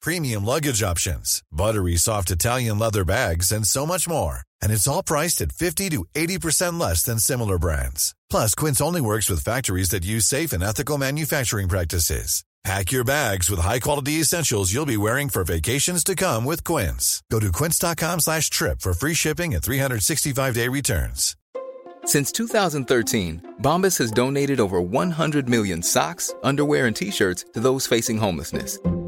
premium luggage options, buttery soft Italian leather bags, and so much more. And it's all priced at 50 to 80% less than similar brands. Plus, Quince only works with factories that use safe and ethical manufacturing practices. Pack your bags with high-quality essentials you'll be wearing for vacations to come with Quince. Go to quince.com slash trip for free shipping and 365-day returns. Since 2013, Bombas has donated over 100 million socks, underwear, and T-shirts to those facing homelessness.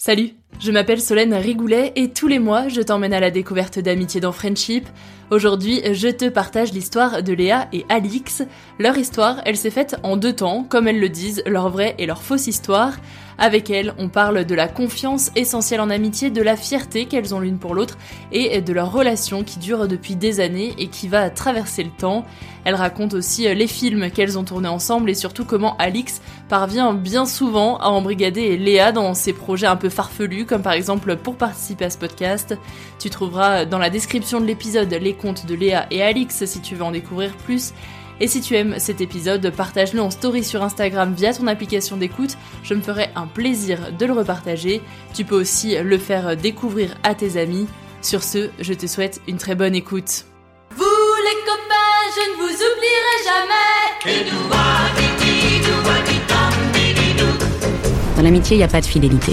Salut, je m'appelle Solène Rigoulet et tous les mois, je t'emmène à la découverte d'amitié dans Friendship. Aujourd'hui, je te partage l'histoire de Léa et Alix. Leur histoire, elle s'est faite en deux temps, comme elles le disent, leur vraie et leur fausse histoire. Avec elles, on parle de la confiance essentielle en amitié, de la fierté qu'elles ont l'une pour l'autre et de leur relation qui dure depuis des années et qui va traverser le temps. Elles racontent aussi les films qu'elles ont tournés ensemble et surtout comment Alix parvient bien souvent à embrigader Léa dans ses projets un peu farfelus, comme par exemple pour participer à ce podcast. Tu trouveras dans la description de l'épisode les comptes de Léa et Alix si tu veux en découvrir plus. Et si tu aimes cet épisode, partage-le en story sur Instagram via ton application d'écoute, je me ferai un plaisir de le repartager. Tu peux aussi le faire découvrir à tes amis. Sur ce, je te souhaite une très bonne écoute. Vous les copains, je ne vous oublierai jamais. Dans l'amitié, il n'y a pas de fidélité.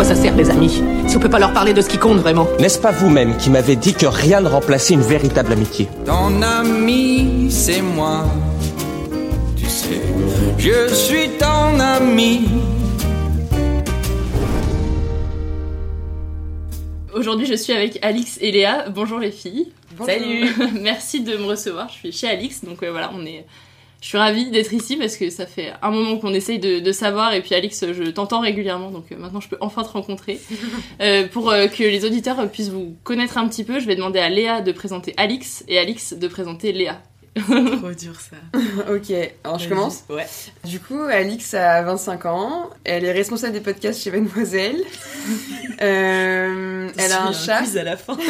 Quoi ça sert les amis Si on peut pas leur parler de ce qui compte vraiment? N'est-ce pas vous-même qui m'avez dit que rien ne remplaçait une véritable amitié? Ton ami, c'est moi. Tu sais, je suis ton ami. Aujourd'hui, je suis avec Alix et Léa. Bonjour les filles. Bonjour. Salut. Merci de me recevoir. Je suis chez Alix, donc euh, voilà, on est. Je suis ravie d'être ici parce que ça fait un moment qu'on essaye de, de savoir et puis Alix, je t'entends régulièrement, donc euh, maintenant je peux enfin te rencontrer. Euh, pour euh, que les auditeurs puissent vous connaître un petit peu, je vais demander à Léa de présenter Alix et Alix de présenter Léa. Trop dur ça. ok, alors je commence. Ouais. Du coup, Alix a 25 ans. Elle est responsable des podcasts chez Mademoiselle. Euh, elle a un chat. à la fin.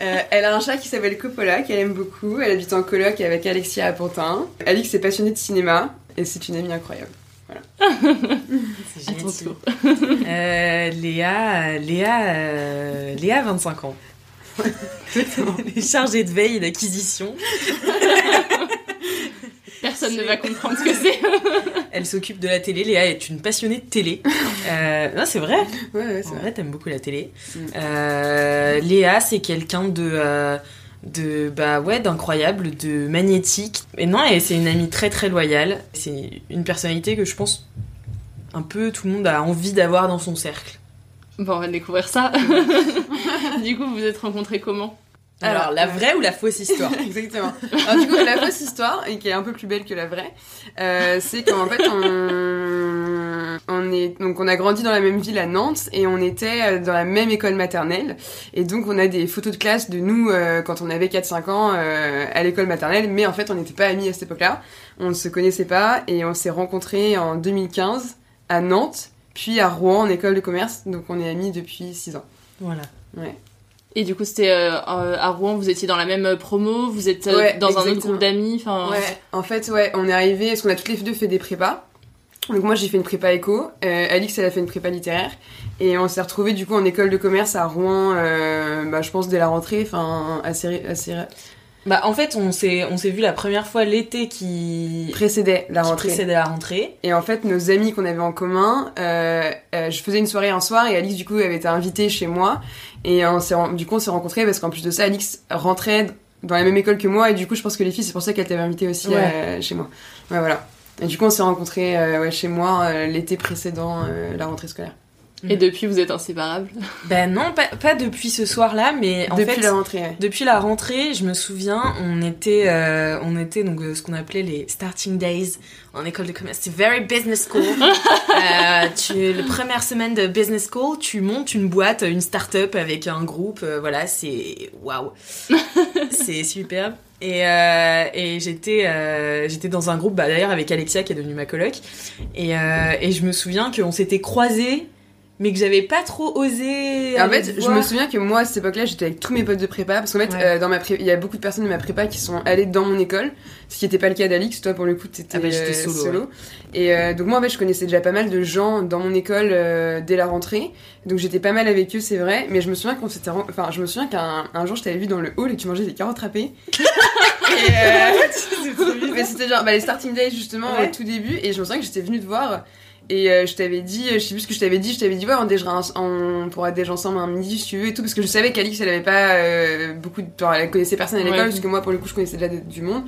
Euh, elle a un chat qui s'appelle Coppola, qu'elle aime beaucoup. Elle habite en coloc avec Alexia à Pantin. Alix est passionnée de cinéma et c'est une amie incroyable. C'est À ton gentil. tour. Euh, Léa, Léa, euh, Léa, 25 ans. Elle est chargée de veille et d'acquisition. Personne ne va comprendre ce que c'est. Elle s'occupe de la télé. Léa est une passionnée de télé. Euh, non, c'est vrai. Ouais, ouais, c'est vrai, t'aimes beaucoup la télé. Mm. Euh, Léa, c'est quelqu'un de, euh, de, bah ouais, d'incroyable, de magnétique. Et non, et c'est une amie très très loyale. C'est une personnalité que je pense un peu tout le monde a envie d'avoir dans son cercle. Bon, on va découvrir ça. du coup, vous vous êtes rencontrés comment Alors, la vraie ou la fausse histoire Exactement. Alors, du coup, la fausse histoire, et qui est un peu plus belle que la vraie, euh, c'est qu'en fait, on, on est, donc on a grandi dans la même ville à Nantes et on était euh, dans la même école maternelle. Et donc, on a des photos de classe de nous euh, quand on avait 4-5 ans euh, à l'école maternelle, mais en fait, on n'était pas amis à cette époque-là. On ne se connaissait pas et on s'est rencontrés en 2015 à Nantes, puis à Rouen en école de commerce. Donc, on est amis depuis 6 ans. Voilà. Ouais. Et du coup, c'était euh, à Rouen, vous étiez dans la même promo, vous êtes euh, Ouais, dans un autre groupe d'amis. Ouais, en fait, ouais, on est arrivé, parce qu'on a toutes les deux fait des prépas. Donc moi j'ai fait une prépa éco, euh, Alix elle a fait une prépa littéraire, et on s'est retrouvés du coup en école de commerce à Rouen, euh, bah, je pense dès la rentrée, enfin assez, assez Bah, en fait, on s'est, on s'est vu la première fois l'été qui précédait la qui rentrée. précédait la rentrée. Et en fait, nos amis qu'on avait en commun, euh, euh, je faisais une soirée un soir et Alix du coup avait été invitée chez moi, et on ren- du coup on s'est rencontrés parce qu'en plus de ça, Alix rentrait dans la même école que moi, et du coup je pense que les filles c'est pour ça qu'elle t'avait invitée aussi Ouais. euh, chez moi. Ouais voilà. Et du coup on s'est rencontrés euh, ouais, chez moi euh, l'été précédent euh, la rentrée scolaire. Et depuis, vous êtes inséparables. Ben non, pas, pas depuis ce soir-là, mais en Depuis fait, la rentrée. ouais. depuis la rentrée, je me souviens, on était, euh, on était donc euh, ce qu'on appelait les starting days en école de commerce. C'est very business school. euh, tu, la première semaine de business school, tu montes une boîte, une start-up avec un groupe. euh, voilà, c'est waouh, c'est superbe. Et, euh, et j'étais euh, j'étais dans un groupe, bah, d'ailleurs avec Alexia qui est devenue ma coloc. Et, euh, et je me souviens qu'on s'était croisés, mais que j'avais pas trop osé. En fait, je me souviens que moi, à cette époque-là, j'étais avec tous mes potes de prépa. Parce qu'en fait, Ouais. euh, dans ma pré- il y a beaucoup de personnes de ma prépa qui sont allées dans mon école. Ce qui n'était pas le cas d'Alix. Toi, pour le coup, t'étais Ah bah, euh, solo, Et euh, donc, moi, en fait, je connaissais déjà pas mal de gens dans mon école euh, dès la rentrée. Donc, j'étais pas mal avec eux, c'est vrai. Mais je me souviens qu'on s'était. Enfin, je me souviens qu'un un jour, je t'avais vu dans le hall et que tu mangeais des carottes râpées. et euh, mais c'était genre bah, les starting days, justement, Ouais. au tout début. Et je me souviens que j'étais venue te voir. Et euh, je t'avais dit, je sais plus ce que je t'avais dit, je t'avais dit, ouais, on, déjeunera ens- on pourra déjeuner ensemble un midi si tu veux et tout, parce que je savais qu'Alix, elle avait pas euh, beaucoup de elle connaissait personne à l'école, Ouais. parce que moi, pour le coup, je connaissais déjà de- du monde.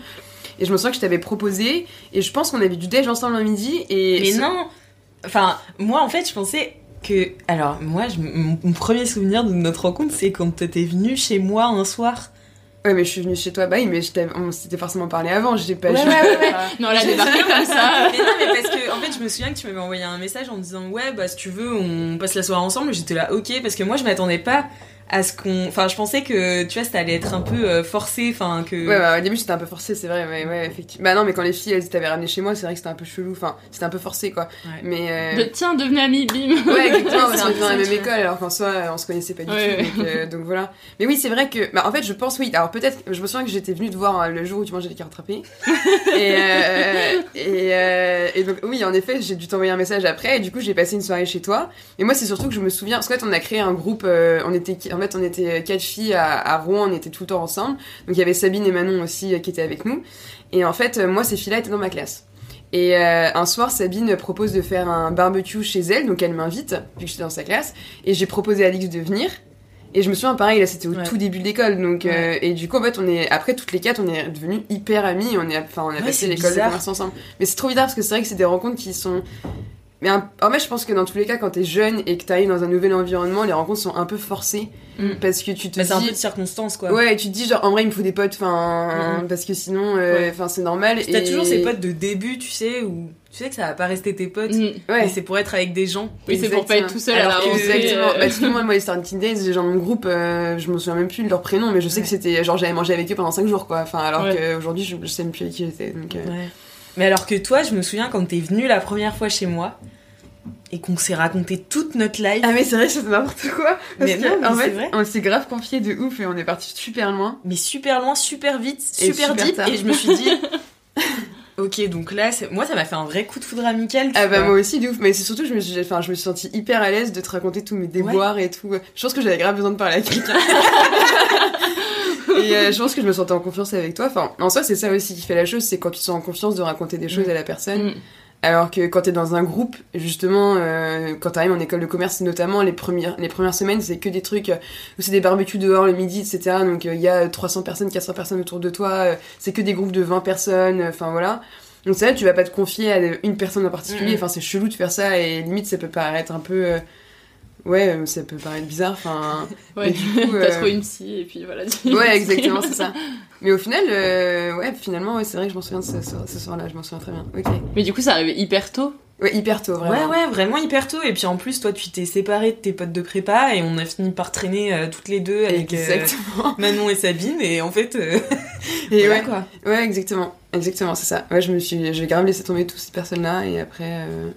Et je me souviens que je t'avais proposé, et je pense qu'on avait du déj ensemble un midi, et. Mais ce- non Enfin, moi en fait, je pensais que. Alors, moi, je- mon, mon premier souvenir de notre rencontre, c'est quand t'étais venu chez moi un soir. Ouais, mais je suis venue chez toi, bah oui, mais on s'était forcément parlé avant, j'ai pas. Ouais, je- ouais, ouais, ouais. Non, a débarqué comme ça. mais non, mais parce que, en fait, je me souviens que tu m'avais envoyé un message en me disant, ouais, bah, si tu veux, on passe la soirée ensemble. J'étais là, ok, parce que moi, je m'attendais pas à ce qu'on. Enfin, je pensais que, tu vois, ça allait être un peu euh, forcé, enfin, que. Ouais, bah, au début c'était un peu forcé, c'est vrai, ouais, ouais, effectivement. Bah non, mais quand les filles elles t'avaient ramené chez moi, c'est vrai que c'était un peu chelou, enfin, c'était un peu forcé quoi. Ouais. Mais. euh, De, tiens, devenez amis, bim. Ouais, exactement, parce qu'on dans la même école, alors qu'en soi, on se connaissait pas du Ouais, tout. ouais. Donc, euh, donc voilà. Mais oui, c'est vrai que. Bah, en fait, je pense, oui. Alors peut-être, je me souviens que j'étais venue te voir euh, le jour où tu mangeais des carottes râpées. et, euh, et, euh, et donc, oui, en effet, j'ai dû t'envoyer un message après, et du coup, j'ai passé une soirée chez toi. Et moi, c'est surtout que je me souviens, parce qu'en fait, on a créé un groupe, euh, on était, en fait, on était quatre filles à, à Rouen, on était tout le temps ensemble. Donc il y avait Sabine et Manon aussi euh, qui étaient avec nous. Et en fait, euh, moi, ces filles-là étaient dans ma classe. Et euh, un soir, Sabine propose de faire un barbecue chez elle, donc elle m'invite, vu que j'étais dans sa classe, et j'ai proposé à Alix de venir. Et je me souviens, pareil, là c'était au Ouais. tout début de l'école, donc euh, et du coup en fait on est après toutes les quatre on est devenus hyper amis, on est enfin on a Ouais, passé l'école de commerce ensemble. Mais c'est trop bizarre parce que c'est vrai que c'est des rencontres qui sont mais un- en fait je pense que dans tous les cas quand t'es jeune et que t'arrives dans un nouvel environnement, les rencontres sont un peu forcées Mm. parce que tu te Bah, c'est un dis peu de circonstance, quoi. ouais, et tu te dis genre en vrai il me faut des potes, enfin Mhm. parce que sinon euh, Ouais. c'est normal. T'as et... toujours ces potes de début, tu sais, où tu sais que ça va pas rester tes potes, Mm. Ouais. mais c'est pour être avec des gens. Oui, c'est pour pas être tout seul à la Alors que- rentrée. Exactement. euh, Bah, typiquement, moi, les Starting Days, les gens de mon groupe, euh, je me souviens même plus de leur prénom, mais je sais Ouais. que c'était, genre, j'avais mangé avec eux pendant 5 jours, quoi. Enfin, alors Ouais. qu'aujourd'hui, je, je sais même plus avec qui j'étais. Donc, euh, Ouais. Mais alors que toi, je me souviens quand t'es venu la première fois chez moi et qu'on s'est raconté toute notre life. Ah, mais c'est vrai, c'est n'importe quoi. Parce Mais que, non, mais en c'est fait, vrai. on s'est grave confié de ouf et on est parti super loin. mais super loin, super vite, super, super deep. tard. Et je me suis dit, ok, donc là, moi, ça m'a fait un vrai coup de foudre amical. Ah bah moi aussi de ouf, mais c'est surtout que je me suis, enfin je me suis sentie hyper à l'aise de te raconter tous mes déboires et tout. Je pense que j'avais grave besoin de parler à quelqu'un. et euh, je pense que je me sentais en confiance avec toi. Enfin, en soi c'est ça aussi qui fait la chose, c'est quand tu te sens en confiance de raconter des choses Mm. à la personne. Mm. Alors que quand t'es dans un groupe, justement, euh, quand t'arrives en école de commerce, notamment les premières, les premières semaines, c'est que des trucs euh, où c'est des barbecues dehors le midi, etc. Donc il y a 300 personnes, 400 personnes autour de toi, euh, c'est que des groupes de 20 personnes, euh, enfin voilà. Donc c'est vrai, tu vas pas te confier à une personne en particulier, enfin c'est chelou de faire ça et limite ça peut paraître un peu... euh, ouais, euh, ça peut paraître bizarre. Enfin, Ouais, du coup, t'as euh, trouvé une psy et puis voilà. Ouais, exactement, c'est ça. Mais au final, euh, ouais, finalement, ouais, c'est vrai que je m'en souviens de ce, soir-là, je m'en souviens très bien. Ok. Mais du coup, ça arrivait hyper tôt. Ouais, hyper tôt, vraiment. Ouais, ouais, vraiment hyper tôt. Et puis en plus, toi, tu t'es séparé de tes potes de prépa et on a fini par traîner euh, toutes les deux avec euh. Manon et Sabine. Et en fait, euh, Et voilà, ouais, quoi. ouais, exactement, exactement, c'est ça. Ouais, je me suis, j'ai grave laissé tomber toutes ces personnes-là et après, euh,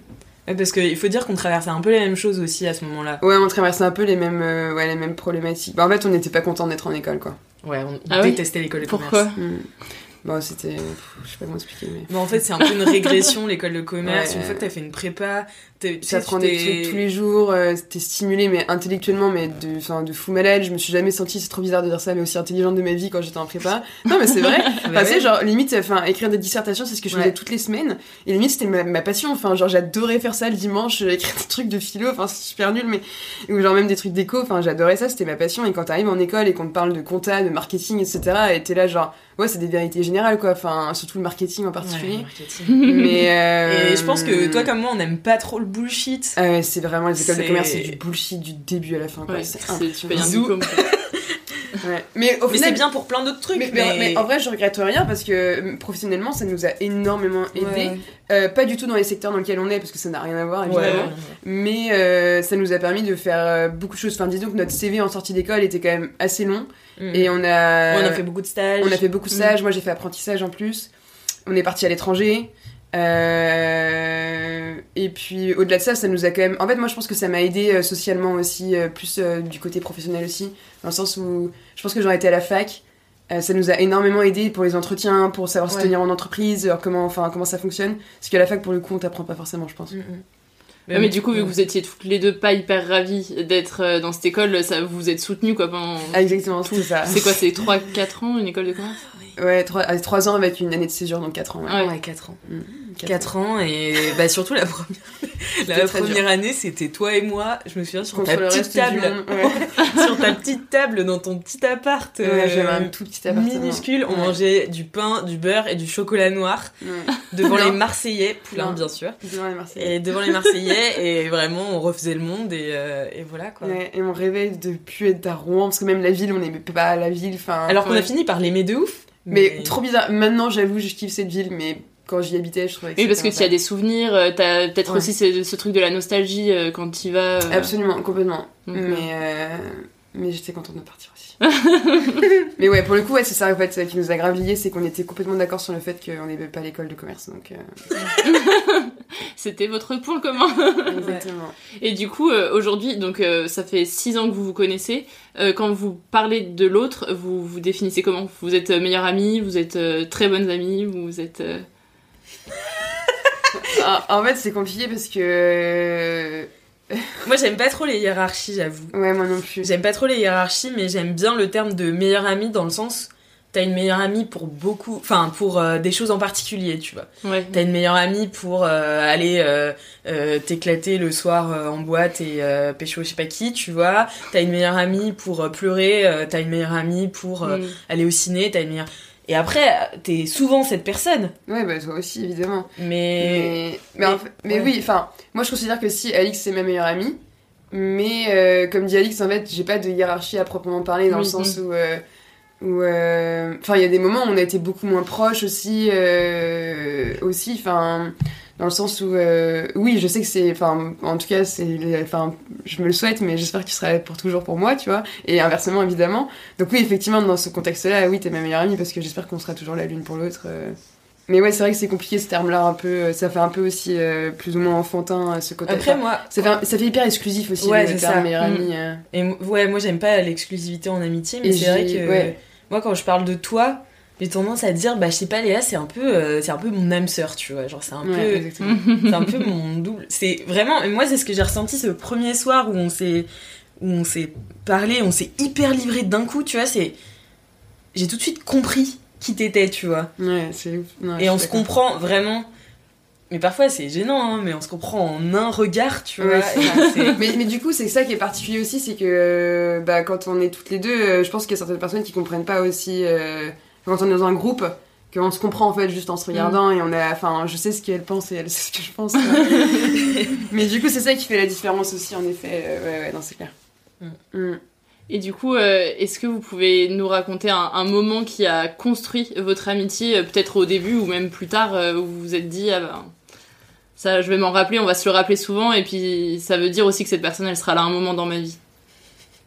parce qu'il faut dire qu'on traversait un peu les mêmes choses aussi à ce moment-là. ouais, on traversait un peu les mêmes, euh, ouais, les mêmes problématiques. Bah, en fait, on n'était pas content d'être en école, quoi. Ouais, on Ah oui détestait l'école de Pourquoi commerce. Hmm. Bon, c'était, je sais pas comment expliquer, mais. Mais en fait, c'est un peu une régression, l'école de commerce. Ouais. Une fois que t'as fait une prépa, des t'es- trucs tous les jours, euh, t'es stimulé, mais intellectuellement, mais de, enfin, de fou malade. Je me suis jamais sentie, c'est trop bizarre de dire ça, mais aussi intelligente de ma vie quand j'étais en prépa. Non, mais c'est vrai. Enfin, ouais. genre, limite, enfin, écrire des dissertations, c'est ce que je Ouais. faisais toutes les semaines. Et limite, c'était ma, ma passion. Enfin, genre, j'adorais faire ça le dimanche, euh, écrire des trucs de philo. Enfin, c'est super nul, mais, ou genre même des trucs d'éco. Enfin, j'adorais ça, c'était ma passion. Et quand t'arrives en école et qu'on te parle de compta, de marketing, etc., et t'es là, genre, ouais, c'est des vérités générales, quoi. Enfin, surtout le marketing en particulier. Ouais, marketing. mais, euh, Et je pense que toi, comme moi, on n'aime pas trop le bullshit. Ah ouais, c'est vraiment les écoles de commerce, c'est du bullshit du début à la fin. Ouais, c'est c'est- tu payes un impressionnant. diplôme. quoi. Ouais. Mais au Mais c'est bien pour plein d'autres trucs. Mais, Mais, mais- mais en vrai, je regrette rien parce que professionnellement, ça nous a énormément aidé. Ouais. Euh, pas du tout dans les secteurs dans lesquels on est parce que ça n'a rien à voir évidemment. ouais. Mais euh, ça nous a permis de faire euh, beaucoup de choses. Enfin, disons que notre CV en sortie d'école était quand même assez long Mm. et on a on a fait beaucoup de stages. on a fait beaucoup de stages. Moi, j'ai fait apprentissage en plus. On est parti à l'étranger. Euh, et puis au-delà de ça, ça nous a quand même. En fait, moi, je pense que ça m'a aidé euh, socialement aussi, euh, plus euh, du côté professionnel aussi, dans le sens où je pense que j'aurais été à la fac. euh, ça nous a énormément aidé pour les entretiens, pour savoir se tenir en entreprise, comment, enfin, comment ça fonctionne. Parce qu'à la fac, pour le coup, on t'apprend pas forcément, je pense. Mm, mm. Ouais, mais du coup, vu que vous étiez toutes les deux pas hyper ravis d'être euh, dans cette école, ça vous êtes soutenus quoi pendant. Ah, exactement, c'est ça. C'est quoi, c'est 3-4 ans une école de commerce? Ouais, 3, ans avec une année de césure, donc 4 ans. Ouais. Ouais. Ouais, 4 ans. Mm, 4 ans et bah surtout la première, la première année c'était toi et moi je me souviens sur Contre ta le petite reste du table monde, ouais. sur ta petite table dans ton petit appart Ouais, euh, j'avais un tout petit appartement. minuscule on Ouais. mangeait du pain du beurre et du chocolat noir Ouais. devant les Marseillais poulain bien sûr Devant les Marseillais. et devant les Marseillais et vraiment on refaisait le monde et, euh, et voilà quoi Ouais, et on rêvait de plus être à Rouen, parce que même la ville, on n'aimait pas la ville. Enfin, alors qu'on a fini par l'aimer de ouf Mais, trop bizarre. Maintenant, j'avoue, je kiffe cette ville, mais quand j'y habitais, je trouvais que Oui, parce que tu as des souvenirs, euh, t'as peut-être Ouais. aussi ce, ce truc de la nostalgie euh, quand tu vas. peu- Absolument, complètement. Mais euh, mais j'étais contente de partir aussi. mais ouais, pour le coup, ouais, c'est ça en fait, qui nous a grave liés, c'est qu'on était complètement d'accord sur le fait qu'on n'aimait pas l'école de commerce. Donc, euh, C'était votre point commun. exactement. Et du coup, euh, aujourd'hui, donc euh, ça fait 6 ans que vous vous connaissez. Euh, quand vous parlez de l'autre, vous vous définissez comment? Vous êtes euh, meilleure amie, vous êtes euh, très bonnes amies, vous êtes. euh, Ah, en fait, c'est compliqué parce que. moi j'aime pas trop les hiérarchies j'avoue Ouais, moi non plus. J'aime pas trop les hiérarchies, mais j'aime bien le terme de meilleure amie dans le sens. T'as une meilleure amie pour beaucoup. Enfin, pour euh, des choses en particulier, tu vois. Ouais. T'as une meilleure amie pour euh, aller euh, t'éclater le soir en boîte et pécho je sais pas qui, tu vois. T'as une meilleure amie pour pleurer. T'as une meilleure amie pour Mm. aller au ciné. T'as une meilleure. Et après, t'es souvent cette personne. Ouais, bah toi aussi, évidemment. Mais. Mais, mais, en fait- mais ouais. oui, enfin, moi je considère que si Alix c'est ma meilleure amie, mais comme dit Alix, en fait, j'ai pas de hiérarchie à proprement parler dans le sens oui. où. Où, euh, Enfin, il y a des moments où on a été beaucoup moins proches aussi. euh, aussi, enfin. Dans le sens où. euh, oui, je sais que c'est. Enfin, en tout cas, c'est. Enfin, je me le souhaite, mais j'espère qu'il sera là pour toujours pour moi, tu vois. Et inversement, évidemment. Donc, oui, effectivement, dans ce contexte-là, oui, t'es ma meilleure amie parce que j'espère qu'on sera toujours là l'une pour l'autre. euh. Mais ouais, c'est vrai que c'est compliqué ce terme-là, un peu. Ça fait un peu aussi euh, plus ou moins enfantin ce côté. Après, moi. ça fait, ça fait hyper exclusif aussi, Ouais, le c'est terme ça. meilleure Mm. amie. Et ouais, moi j'aime pas l'exclusivité en amitié, mais c'est vrai que ouais. Moi quand je parle de toi, j'ai tendance à dire, bah je sais pas, Léa, c'est un peu, euh, c'est un peu mon âme sœur, tu vois, genre c'est un Ouais, peu, c'est un peu mon double. C'est vraiment, et moi c'est ce que j'ai ressenti ce premier soir où on s'est, où on s'est parlé, on s'est hyper livré d'un coup, tu vois, c'est, j'ai tout de suite compris qui t'étais, tu vois, Ouais, c'est et on se comprend vraiment. Mais parfois c'est gênant, hein, mais on se comprend en un regard, tu vois. Ouais, mais, mais du coup, c'est ça qui est particulier aussi, c'est que euh, bah, quand on est toutes les deux, euh, je pense qu'il y a certaines personnes qui comprennent pas aussi. euh, quand on est dans un groupe, qu'on se comprend en fait juste en se regardant et on a enfin je sais ce qu'elle pense et elle sait ce que je pense mais du coup c'est ça qui fait la différence aussi en effet ouais ouais non c'est clair Mm. Et du coup, euh, est-ce que vous pouvez nous raconter un, un moment qui a construit votre amitié, peut-être au début ou même plus tard, euh, où vous vous êtes dit, ah ben, ça, je vais m'en rappeler, on va se le rappeler souvent, et puis ça veut dire aussi que cette personne, elle sera là un moment dans ma vie.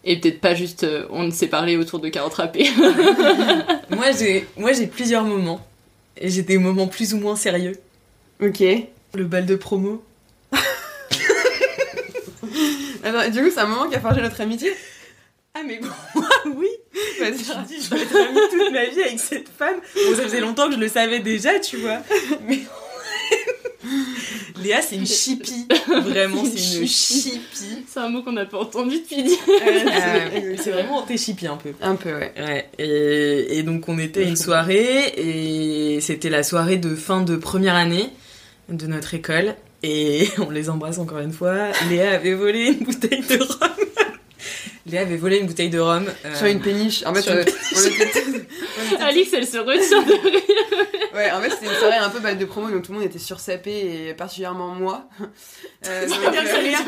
Et peut-être pas juste, euh, on s'est parlé autour de carottes râpées. moi, j'ai, moi, j'ai plusieurs moments. Et j'ai des moments plus ou moins sérieux. ok Le bal de promo. Attends, du coup c'est un moment qui a forgé notre amitié? Ah, mais bon, moi, oui. vas-y Je me dis, je vais être amie toute ma vie avec cette femme. Bon, ça faisait longtemps que je le savais déjà, tu vois. Mais. Léa, c'est une chippie. Vraiment, c'est une chippie. C'est un mot qu'on n'a pas entendu depuis. Euh, c'est vraiment t'es chippie un peu. un peu ouais Ouais, et, et donc on était à une soirée, et c'était la soirée de fin de première année de notre école, et on les embrasse encore une fois. Léa avait volé une bouteille de rhum. Léa avait volé une bouteille de rhum. euh, sur une péniche en fait sur une euh, on était- on était- Alix, elle se retire de rire. Ouais, en fait, c'était une soirée un peu balle de promo, donc tout le monde était sursapé, et particulièrement moi. Euh, donc, euh, Léa,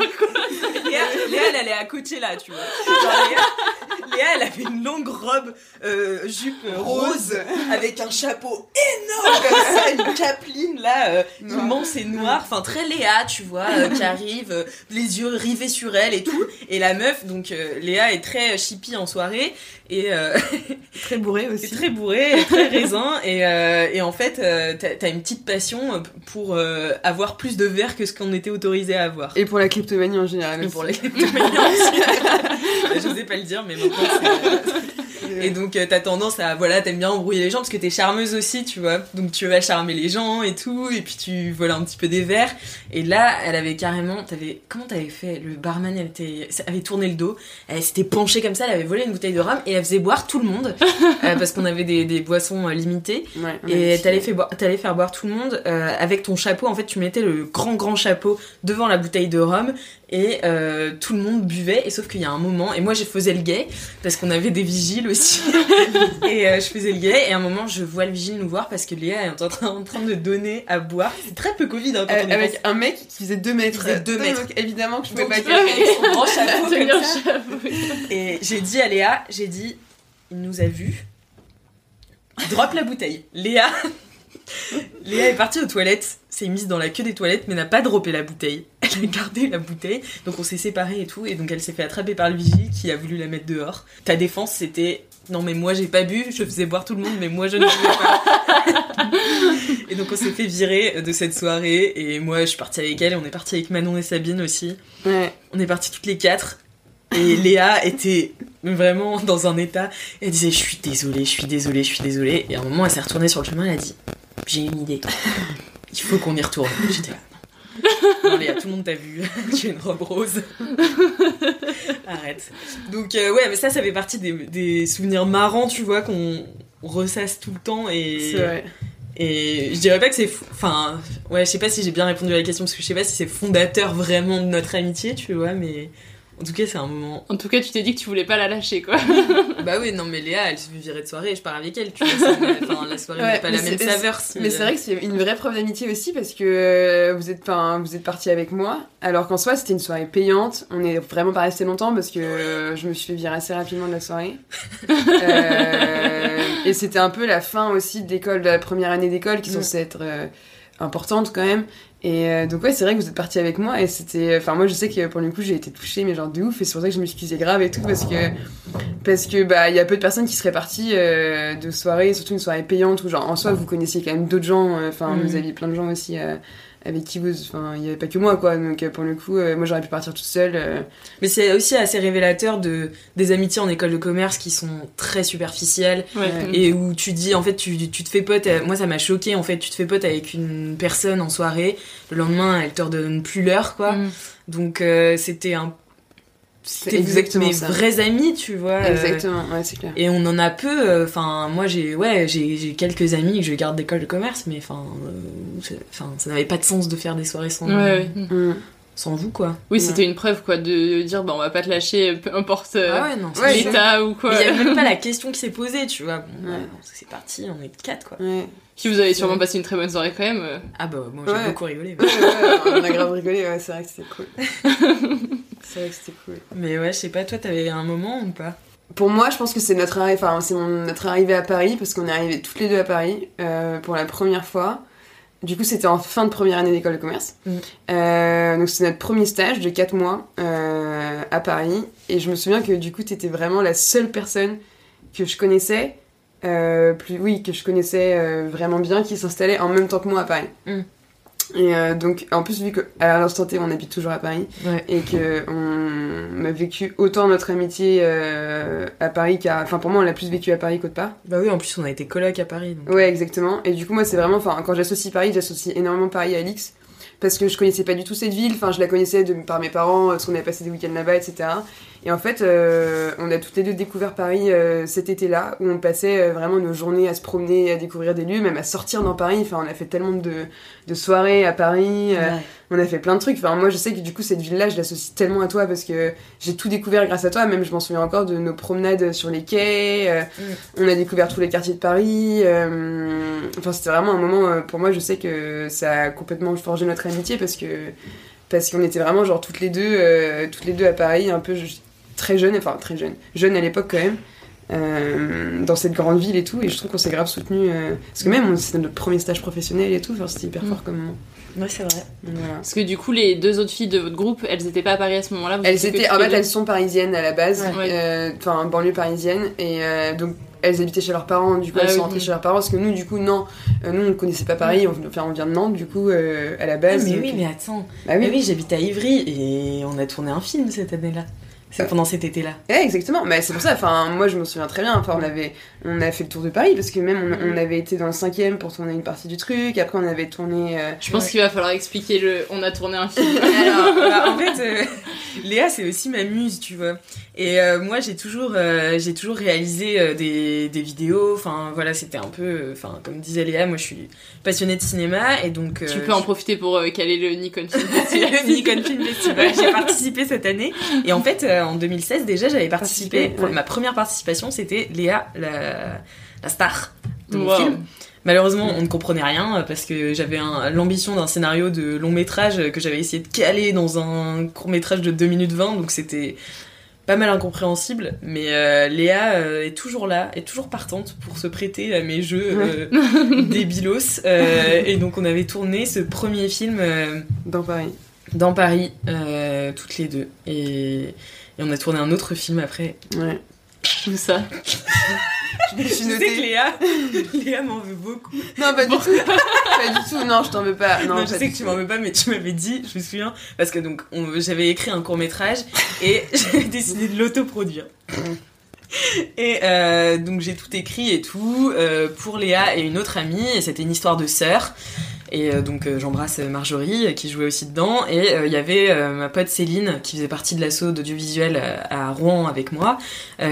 Léa, Léa, elle allait à Coachella, tu vois. Genre, Léa, Léa, elle avait une longue robe euh, jupe rose avec un chapeau énorme comme ça, une capeline là, euh, Noir. immense et noire, enfin très Léa, tu vois, euh, qui arrive, euh, les yeux rivés sur elle et tout. Et la meuf, donc euh, Léa est très chippie en soirée et euh, très bourré aussi. très bourré, et très raisin, et, euh, et en fait, euh, t'as une petite passion euh, pour euh, avoir plus de verre que ce qu'on était autorisé à avoir. Et pour la kleptomanie en général. Et aussi. pour les kleptomanies aussi. Je n'osais pas le dire, mais maintenant c'est. Et donc euh, t'as tendance à voilà t'aimes bien embrouiller les gens parce que t'es charmeuse aussi tu vois. Donc tu vas charmer les gens et tout et puis tu voles un petit peu des verres. Et là elle avait carrément t'avais comment t'avais fait? Le barman elle était avait tourné le dos. Elle s'était penchée comme ça elle avait volé une bouteille de rhum et elle faisait boire tout le monde euh, parce qu'on avait des, des boissons euh, limitées. Ouais, et t'allais fait- faire boire tout le monde euh, avec ton chapeau. En fait, tu mettais le grand grand chapeau devant la bouteille de rhum et euh, tout le monde buvait. Et sauf qu'il y a un moment, et moi je faisais le gay parce qu'on avait des vigiles aussi. et euh, je faisais le gay. Et à un moment, je vois le vigile nous voir parce que Léa est en train, en train de donner à boire. C'est très peu Covid hein, quand Euh, on avec pense. un mec qui faisait 2 mètres. Faisait deux Donc, mètres. évidemment que je pouvais Donc, pas dire. avec son grand chapeau Tenir comme le ça. chapeau. Et j'ai dit à Léa, j'ai dit, il nous a vus. Drop la bouteille. Léa, Léa est partie aux toilettes, s'est mise dans la queue des toilettes, mais n'a pas droppé la bouteille. Elle a gardé la bouteille, donc on s'est séparés et tout, et donc elle s'est fait attraper par le vigile qui a voulu la mettre dehors. Ta défense, c'était non mais moi j'ai pas bu, je faisais boire tout le monde, mais moi je ne buvais pas. et donc on s'est fait virer de cette soirée, et moi je suis partie avec elle, et on est parti avec Manon et Sabine aussi. Ouais. On est partis toutes les quatre. Et Léa était vraiment dans un état. Elle disait Je suis désolée, je suis désolée, je suis désolée. Et à un moment, elle s'est retournée sur le chemin, elle a dit J'ai une idée. Il faut qu'on y retourne. J'étais là. Non. Léa, tout le monde t'a vu. tu as une robe rose. Arrête. Donc, euh, ouais, mais ça, ça fait partie des, des souvenirs marrants, tu vois, qu'on ressasse tout le temps. Et, C'est vrai. et je dirais pas que c'est. Enfin, ouais, je sais pas si j'ai bien répondu à la question parce que je sais pas si c'est fondateur vraiment de notre amitié, tu vois, mais en tout cas, c'est un moment. En tout cas, tu t'es dit que tu voulais pas la lâcher, quoi. bah oui, non, mais Léa, elle se fait virer de soirée et je pars avec elle, tu vois. Enfin, la soirée Ouais, n'a pas la même saveur. si- Mais c'est vrai que c'est une vraie preuve d'amitié aussi parce que euh, vous êtes, enfin, vous êtes parti avec moi, alors qu'en soi c'était une soirée payante. On est vraiment pas resté longtemps parce que euh, je me suis fait virer assez rapidement de la soirée. Euh, et c'était un peu la fin aussi de l'école, de la première année d'école qui est censée être euh, importante quand même. Et euh, donc ouais, c'est vrai que vous êtes parti avec moi et c'était, enfin moi je sais que pour le coup j'ai été touchée mais genre de ouf et c'est pour ça que je m'excusais grave et tout parce que parce que bah il y a peu de personnes qui seraient parties euh, de soirée, surtout une soirée payante où genre en soi vous connaissiez quand même d'autres gens, euh, enfin vous aviez plein de gens aussi euh, avec qui vous, enfin il y avait pas que moi quoi donc euh, pour le coup euh, moi j'aurais pu partir toute seule. euh, Mais c'est aussi assez révélateur de des amitiés en école de commerce qui sont très superficielles Ouais. et où tu dis en fait tu, tu te fais pote. Moi ça m'a choqué en fait tu te fais pote avec une personne en soirée. Le lendemain elle te redonne plus l'heure quoi. Mm. Donc c'était un c'était exactement mes ça. vrais amis tu vois. euh, Exactement, ouais c'est clair. Et on en a peu. euh, Enfin, moi j'ai ouais j'ai j'ai quelques amis que je garde d'école de commerce, mais enfin, euh, enfin ça n'avait pas de sens de faire des soirées sans. Ouais, ouais. Mm. Sans vous quoi. Oui, c'était une preuve quoi de dire bah on va pas te lâcher peu importe euh, Ah ouais, non, c'est l'état ou quoi. Il y a même pas la question qui s'est posée, tu vois. Bon, bah, bon, c'est parti, on est quatre quoi. Puis vous avez sûrement passé une très bonne soirée quand même. euh. Ah bah moi j'ai Ouais. beaucoup rigolé. Ouais, ouais, on a grave rigolé, ouais, c'est vrai que c'était cool. c'est vrai que c'était cool. Mais ouais, je sais pas, toi t'avais un moment ou pas? Pour moi, je pense que c'est notre, arri- enfin, c'est mon- notre arrivée à Paris, parce qu'on est arrivés toutes les deux à Paris euh, pour la première fois. Du coup, c'était en fin de première année d'école de commerce. Mm. Euh, donc, c'était notre premier stage de 4 mois euh, à Paris. Et je me souviens que du coup, t'étais vraiment la seule personne que je connaissais, euh, plus, oui, que je connaissais vraiment bien, qui s'installait en même temps que moi à Paris. Mm. Et euh, donc, en plus, vu qu'à l'instant T, on habite toujours à Paris, Ouais. et que on a vécu autant notre amitié euh, à Paris qu'à. Enfin, pour moi, on l'a plus vécu à Paris qu'autre part. Bah oui, en plus on a été coloc à Paris. Donc... Ouais, exactement. Et du coup, moi, c'est vraiment. Enfin, quand j'associe Paris, j'associe énormément Paris à Alix. Parce que je connaissais pas du tout cette ville. Enfin, je la connaissais de, par mes parents, parce qu'on avait passé des week-ends là-bas, etc. Et en fait, euh, on a toutes les deux découvert Paris euh, cet été-là, où on passait euh, vraiment nos journées à se promener, à découvrir des lieux, même à sortir dans Paris. Enfin, on a fait tellement de, de soirées à Paris. Ouais. on a fait plein de trucs. Enfin, moi, je sais que du coup, cette ville-là, je l'associe tellement à toi parce que j'ai tout découvert grâce à toi. Même, je m'en souviens encore de nos promenades sur les quais. euh, On a découvert tous les quartiers de Paris. Enfin, c'était vraiment un moment, pour moi, je sais que ça a complètement forgé notre amitié parce que parce qu'on était vraiment genre toutes les deux, euh, toutes les deux à Paris, un peu je- très jeunes, enfin très jeunes, jeunes à l'époque quand même. euh, dans cette grande ville et tout et je trouve qu'on s'est grave soutenu parce que même c'était notre premier stage professionnel et tout enfin, c'était hyper fort comme moment Ouais, c'est vrai. voilà. Parce que du coup, les deux autres filles de votre groupe, elles étaient pas à Paris à ce moment-là. Elles étaient, en fait, elles sont parisiennes à la base, Ouais. euh, enfin banlieue parisienne, et euh, donc elles habitaient chez leurs parents, du coup Ah elles sont oui. rentrées chez leurs parents, parce que nous, du coup, non, euh, nous on ne connaissait pas Paris, on, enfin on vient de Nantes, du coup, euh, à la Ah, base. mais donc- oui, mais attends. Bah oui. Mais oui, j'habite à Ivry et on a tourné un film cette année-là. C'est pendant cet été-là. Ouais, exactement. Mais c'est pour ça. Enfin, moi, je me souviens très bien. Enfin, on avait, on a fait le tour de Paris parce que même on, on avait été dans le cinquième pour tourner une partie du truc. Après, on avait tourné. euh, Je pense qu'il va falloir expliquer le. On a tourné un film. Alors, bah, en fait, euh, Léa, c'est aussi ma muse, tu vois. Et euh, moi, j'ai toujours, euh, j'ai toujours réalisé euh, des, des vidéos. Enfin, voilà, c'était un peu, euh, enfin, comme disait Léa, moi, je suis passionnée de cinéma et donc. euh, tu peux en profiter pour euh, caler le Nikon Film Festival. le Nikon Film Festival. J'ai participé cette année. Et en fait, euh, en 2016, déjà, j'avais participé. Participé, Pour ouais. ma première participation, c'était Léa, la, la star de mon Wow. film. Malheureusement, on ne comprenait rien euh, parce que j'avais l'ambition d'un scénario de long métrage que j'avais essayé de caler dans un court métrage de 2 minutes 20, donc c'était pas mal incompréhensible. Mais euh, Léa euh, est toujours là, est toujours partante pour se prêter à mes jeux euh, débilos. Euh, et donc on avait tourné ce premier film euh, dans Paris. Dans Paris, euh, toutes les deux. Et, et on a tourné un autre film après. Ouais. Où ça Je me suis Tu sais notée. que Léa, Léa m'en veut beaucoup. Non, pas du tout. pas du tout. Non, je t'en veux pas. Non, je sais que tu tout. m'en veux pas, mais tu m'avais dit, je me souviens, parce que donc on- j'avais écrit un court métrage et j'avais décidé de l'autoproduire. Et euh, donc j'ai tout écrit et tout euh, pour Léa et une autre amie, et c'était une histoire de sœur. Et euh, donc euh, j'embrasse Marjorie euh, qui jouait aussi dedans. Et il y avait ma pote Céline qui faisait partie de l'assaut d'audiovisuel à Rouen avec moi,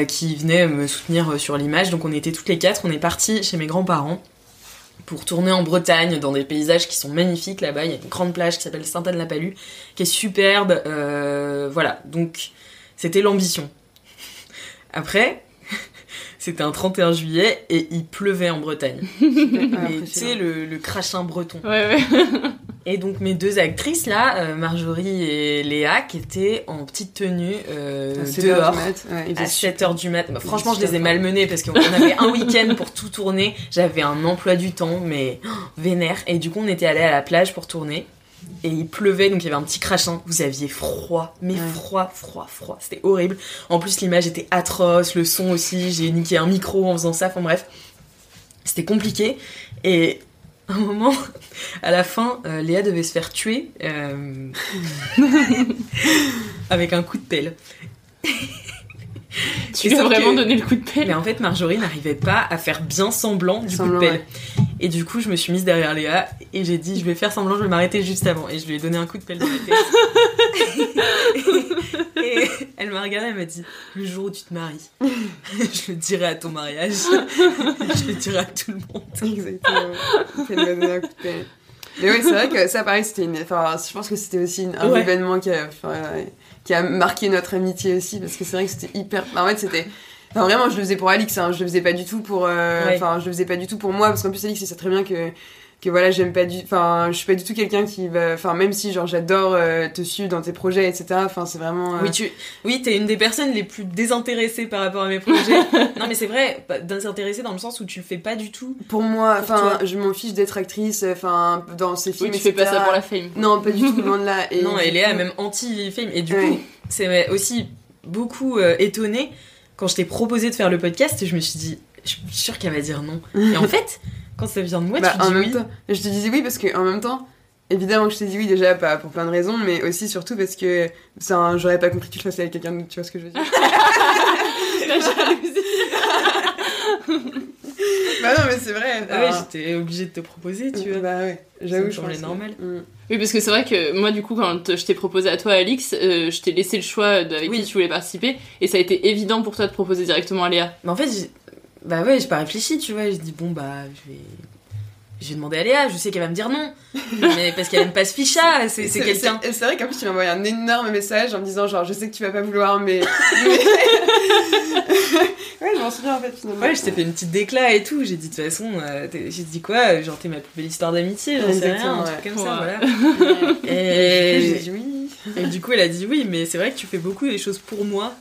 qui venait me soutenir sur l'image. Donc on était toutes les quatre, on est partis chez mes grands-parents pour tourner en Bretagne dans des paysages qui sont magnifiques là-bas. Il y a une grande plage qui s'appelle Sainte-Anne-la-Palue qui est superbe. Voilà, donc c'était l'ambition. Après, c'était un 31 juillet et il pleuvait en Bretagne. Mais tu sais, le, le crachin breton. Ouais, ouais. Et donc mes deux actrices là, euh, Marjorie et Léa, qui étaient en petite tenue euh, À 7 heures dehors ouais, à faisait 7h du mat. Bah, franchement, je les ai malmenées parce qu'on avait un week-end pour tout tourner. J'avais un emploi du temps, mais oh, vénère. Et du coup, on était allés à la plage pour tourner. Et il pleuvait, donc il y avait un petit crachin. Vous aviez froid, mais froid, froid, froid. C'était horrible. En plus, l'image était atroce, le son aussi. J'ai niqué un micro en faisant ça. Enfin bref, c'était compliqué. Et à un moment, à la fin, euh, Léa devait se faire tuer euh, avec un coup de pelle. Tu lui as vraiment que- donné le coup de pelle. Mais en fait, Marjorie n'arrivait pas à faire bien semblant du Semblant, coup de pelle. ouais. Et du coup, je me suis mise derrière Léa et j'ai dit, je vais faire semblant, je vais m'arrêter juste avant. Et je lui ai donné un coup de pelle dans la tête. et elle m'a regardée, elle m'a dit, le jour où tu te maries, je le dirai à ton mariage. je le dirai à tout le monde. Exactement. Elle m'a donné un coup de pelle. Mais oui, c'est vrai que ça, pareil, c'était une. Enfin, je pense que c'était aussi un Ouais. événement qui a, enfin, ouais, qui a marqué notre amitié aussi, parce que c'est vrai que c'était hyper. En fait, c'était. Enfin, vraiment, je le faisais pour Alix, hein. je le faisais pas du tout pour. euh, Ouais. Enfin, je le faisais pas du tout pour moi, parce qu'en plus, Alix, il sait très bien que. Que voilà, j'aime pas du. Enfin, je suis pas du tout quelqu'un qui va. Enfin, même si, genre, j'adore euh, te suivre dans tes projets, etc. Enfin, c'est vraiment. euh, Oui, tu, oui, t'es une des personnes les plus désintéressées par rapport à mes projets. non, mais c'est vrai, pas désintéressée dans le sens où tu le fais pas du tout. Pour moi, enfin, je m'en fiche d'être actrice, enfin, dans ces films. tu fais pas ça pour la fame. Non, pas du tout, loin de là. Et non, du et Léa coup- est même anti-film. Et du Ouais. coup, c'est aussi beaucoup euh, étonnée quand je t'ai proposé de faire le podcast. Je me suis dit, je suis sûre qu'elle va dire non. Et en fait, quand ça vient de moi, Bah, tu dis en même oui. temps, je te disais oui parce que en même temps, évidemment que je t'ai dit oui déjà pas pour plein de raisons, mais aussi surtout parce que c'est un- j'aurais pas compris que tu le fasses avec quelqu'un d'autre, tu vois ce que je veux dire. Bah non mais c'est vrai. Ah ouais, j'étais obligée de te proposer, tu vois. Bah ouais, j'avoue, je pense. normal. Mm. Oui, parce que c'est vrai que moi, du coup, quand je t'ai proposé à toi, Alix, euh, je t'ai laissé le choix de avec Oui. qui tu voulais participer, et ça a été évident pour toi de proposer directement à Léa. Mais en fait, j'ai- bah ouais, j'ai pas réfléchi, tu vois. J'ai dit, bon, bah, je vais. Je vais demander à Léa, je sais qu'elle va me dire non. mais parce qu'elle aime pas ce ficha, c'est quelqu'un. C'est vrai qu'en plus tu m'as envoyé un énorme message en me disant genre je sais que tu vas pas vouloir mais. mais- ouais, je m'en souviens en fait finalement. Ouais, je t'ai fait une petite déclat et tout. J'ai dit, de toute façon, euh, j'ai dit quoi Genre, t'es ma plus belle histoire d'amitié, j'en sais rien, un truc ouais. comme ça, Ouais. voilà. Et Et... j'ai dit oui. et du coup, elle a dit oui, mais c'est vrai que tu fais beaucoup des choses pour moi.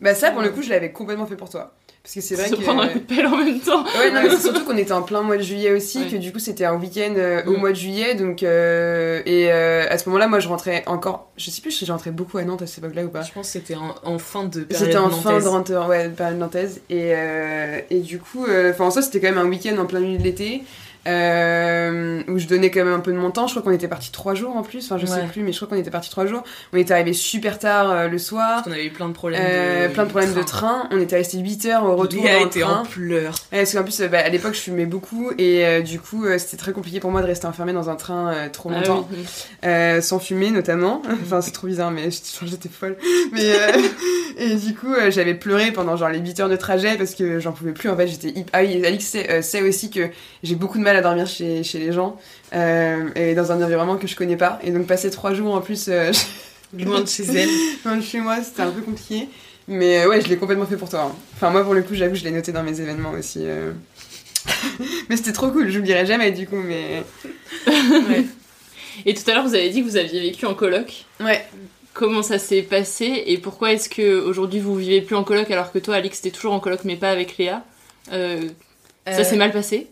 Bah ça pour le coup je l'avais complètement fait pour toi. Parce que c'est vrai Se que. prendre un coup de pelle en même temps. Ouais, non, mais c'est surtout qu'on était en plein mois de juillet aussi, Ouais. que du coup c'était un week-end euh, au Mm. mois de juillet, donc euh, et euh, à ce moment-là, moi je rentrais encore, je sais plus si je rentrais beaucoup à Nantes à cette époque-là ou pas. Je pense que c'était en, en fin de période C'était en fin de rentrée, ouais, de période nantaise, et euh, et du coup, euh, enfin en soi c'était quand même un week-end en plein milieu de l'été. Euh, où je donnais quand même un peu de mon temps. Je crois qu'on était parti trois jours en plus. Enfin, je sais Ouais. plus, mais je crois qu'on était parti trois jours. On était arrivé super tard euh, le soir. Parce qu'on avait eu plein de problèmes. Euh, de... plein de problèmes de train. On était resté 8 heures au retour Léa dans le était en pleurs. Ouais, parce qu'en plus, bah, à l'époque, je fumais beaucoup et du coup, c'était très compliqué pour moi de rester enfermée dans un train trop Ah longtemps, oui. Sans fumer notamment. enfin, c'est trop bizarre, mais j'étais folle. Mais et du coup, j'avais pleuré pendant genre les 8 heures de trajet parce que j'en pouvais plus. En fait, j'étais Ah oui, Alix sait, sait aussi que j'ai beaucoup de mal à dormir chez, chez les gens euh, et dans un environnement que je connais pas. Et donc, passer trois jours en plus euh, Loin de chez elle. loin de chez moi, c'était un peu compliqué. Mais euh, ouais, je l'ai complètement fait pour toi. hein. Enfin, moi, pour le coup, j'avoue, je l'ai noté dans mes événements aussi. euh. mais c'était trop cool, je l'oublierai jamais du coup, mais. Ouais. Et tout à l'heure, vous avez dit que vous aviez vécu en coloc. Ouais. Comment ça s'est passé et pourquoi est-ce que aujourd'hui vous vivez plus en coloc alors que toi, Alix, t'es toujours en coloc mais pas avec Léa? Euh, Ça Euh, s'est mal passé?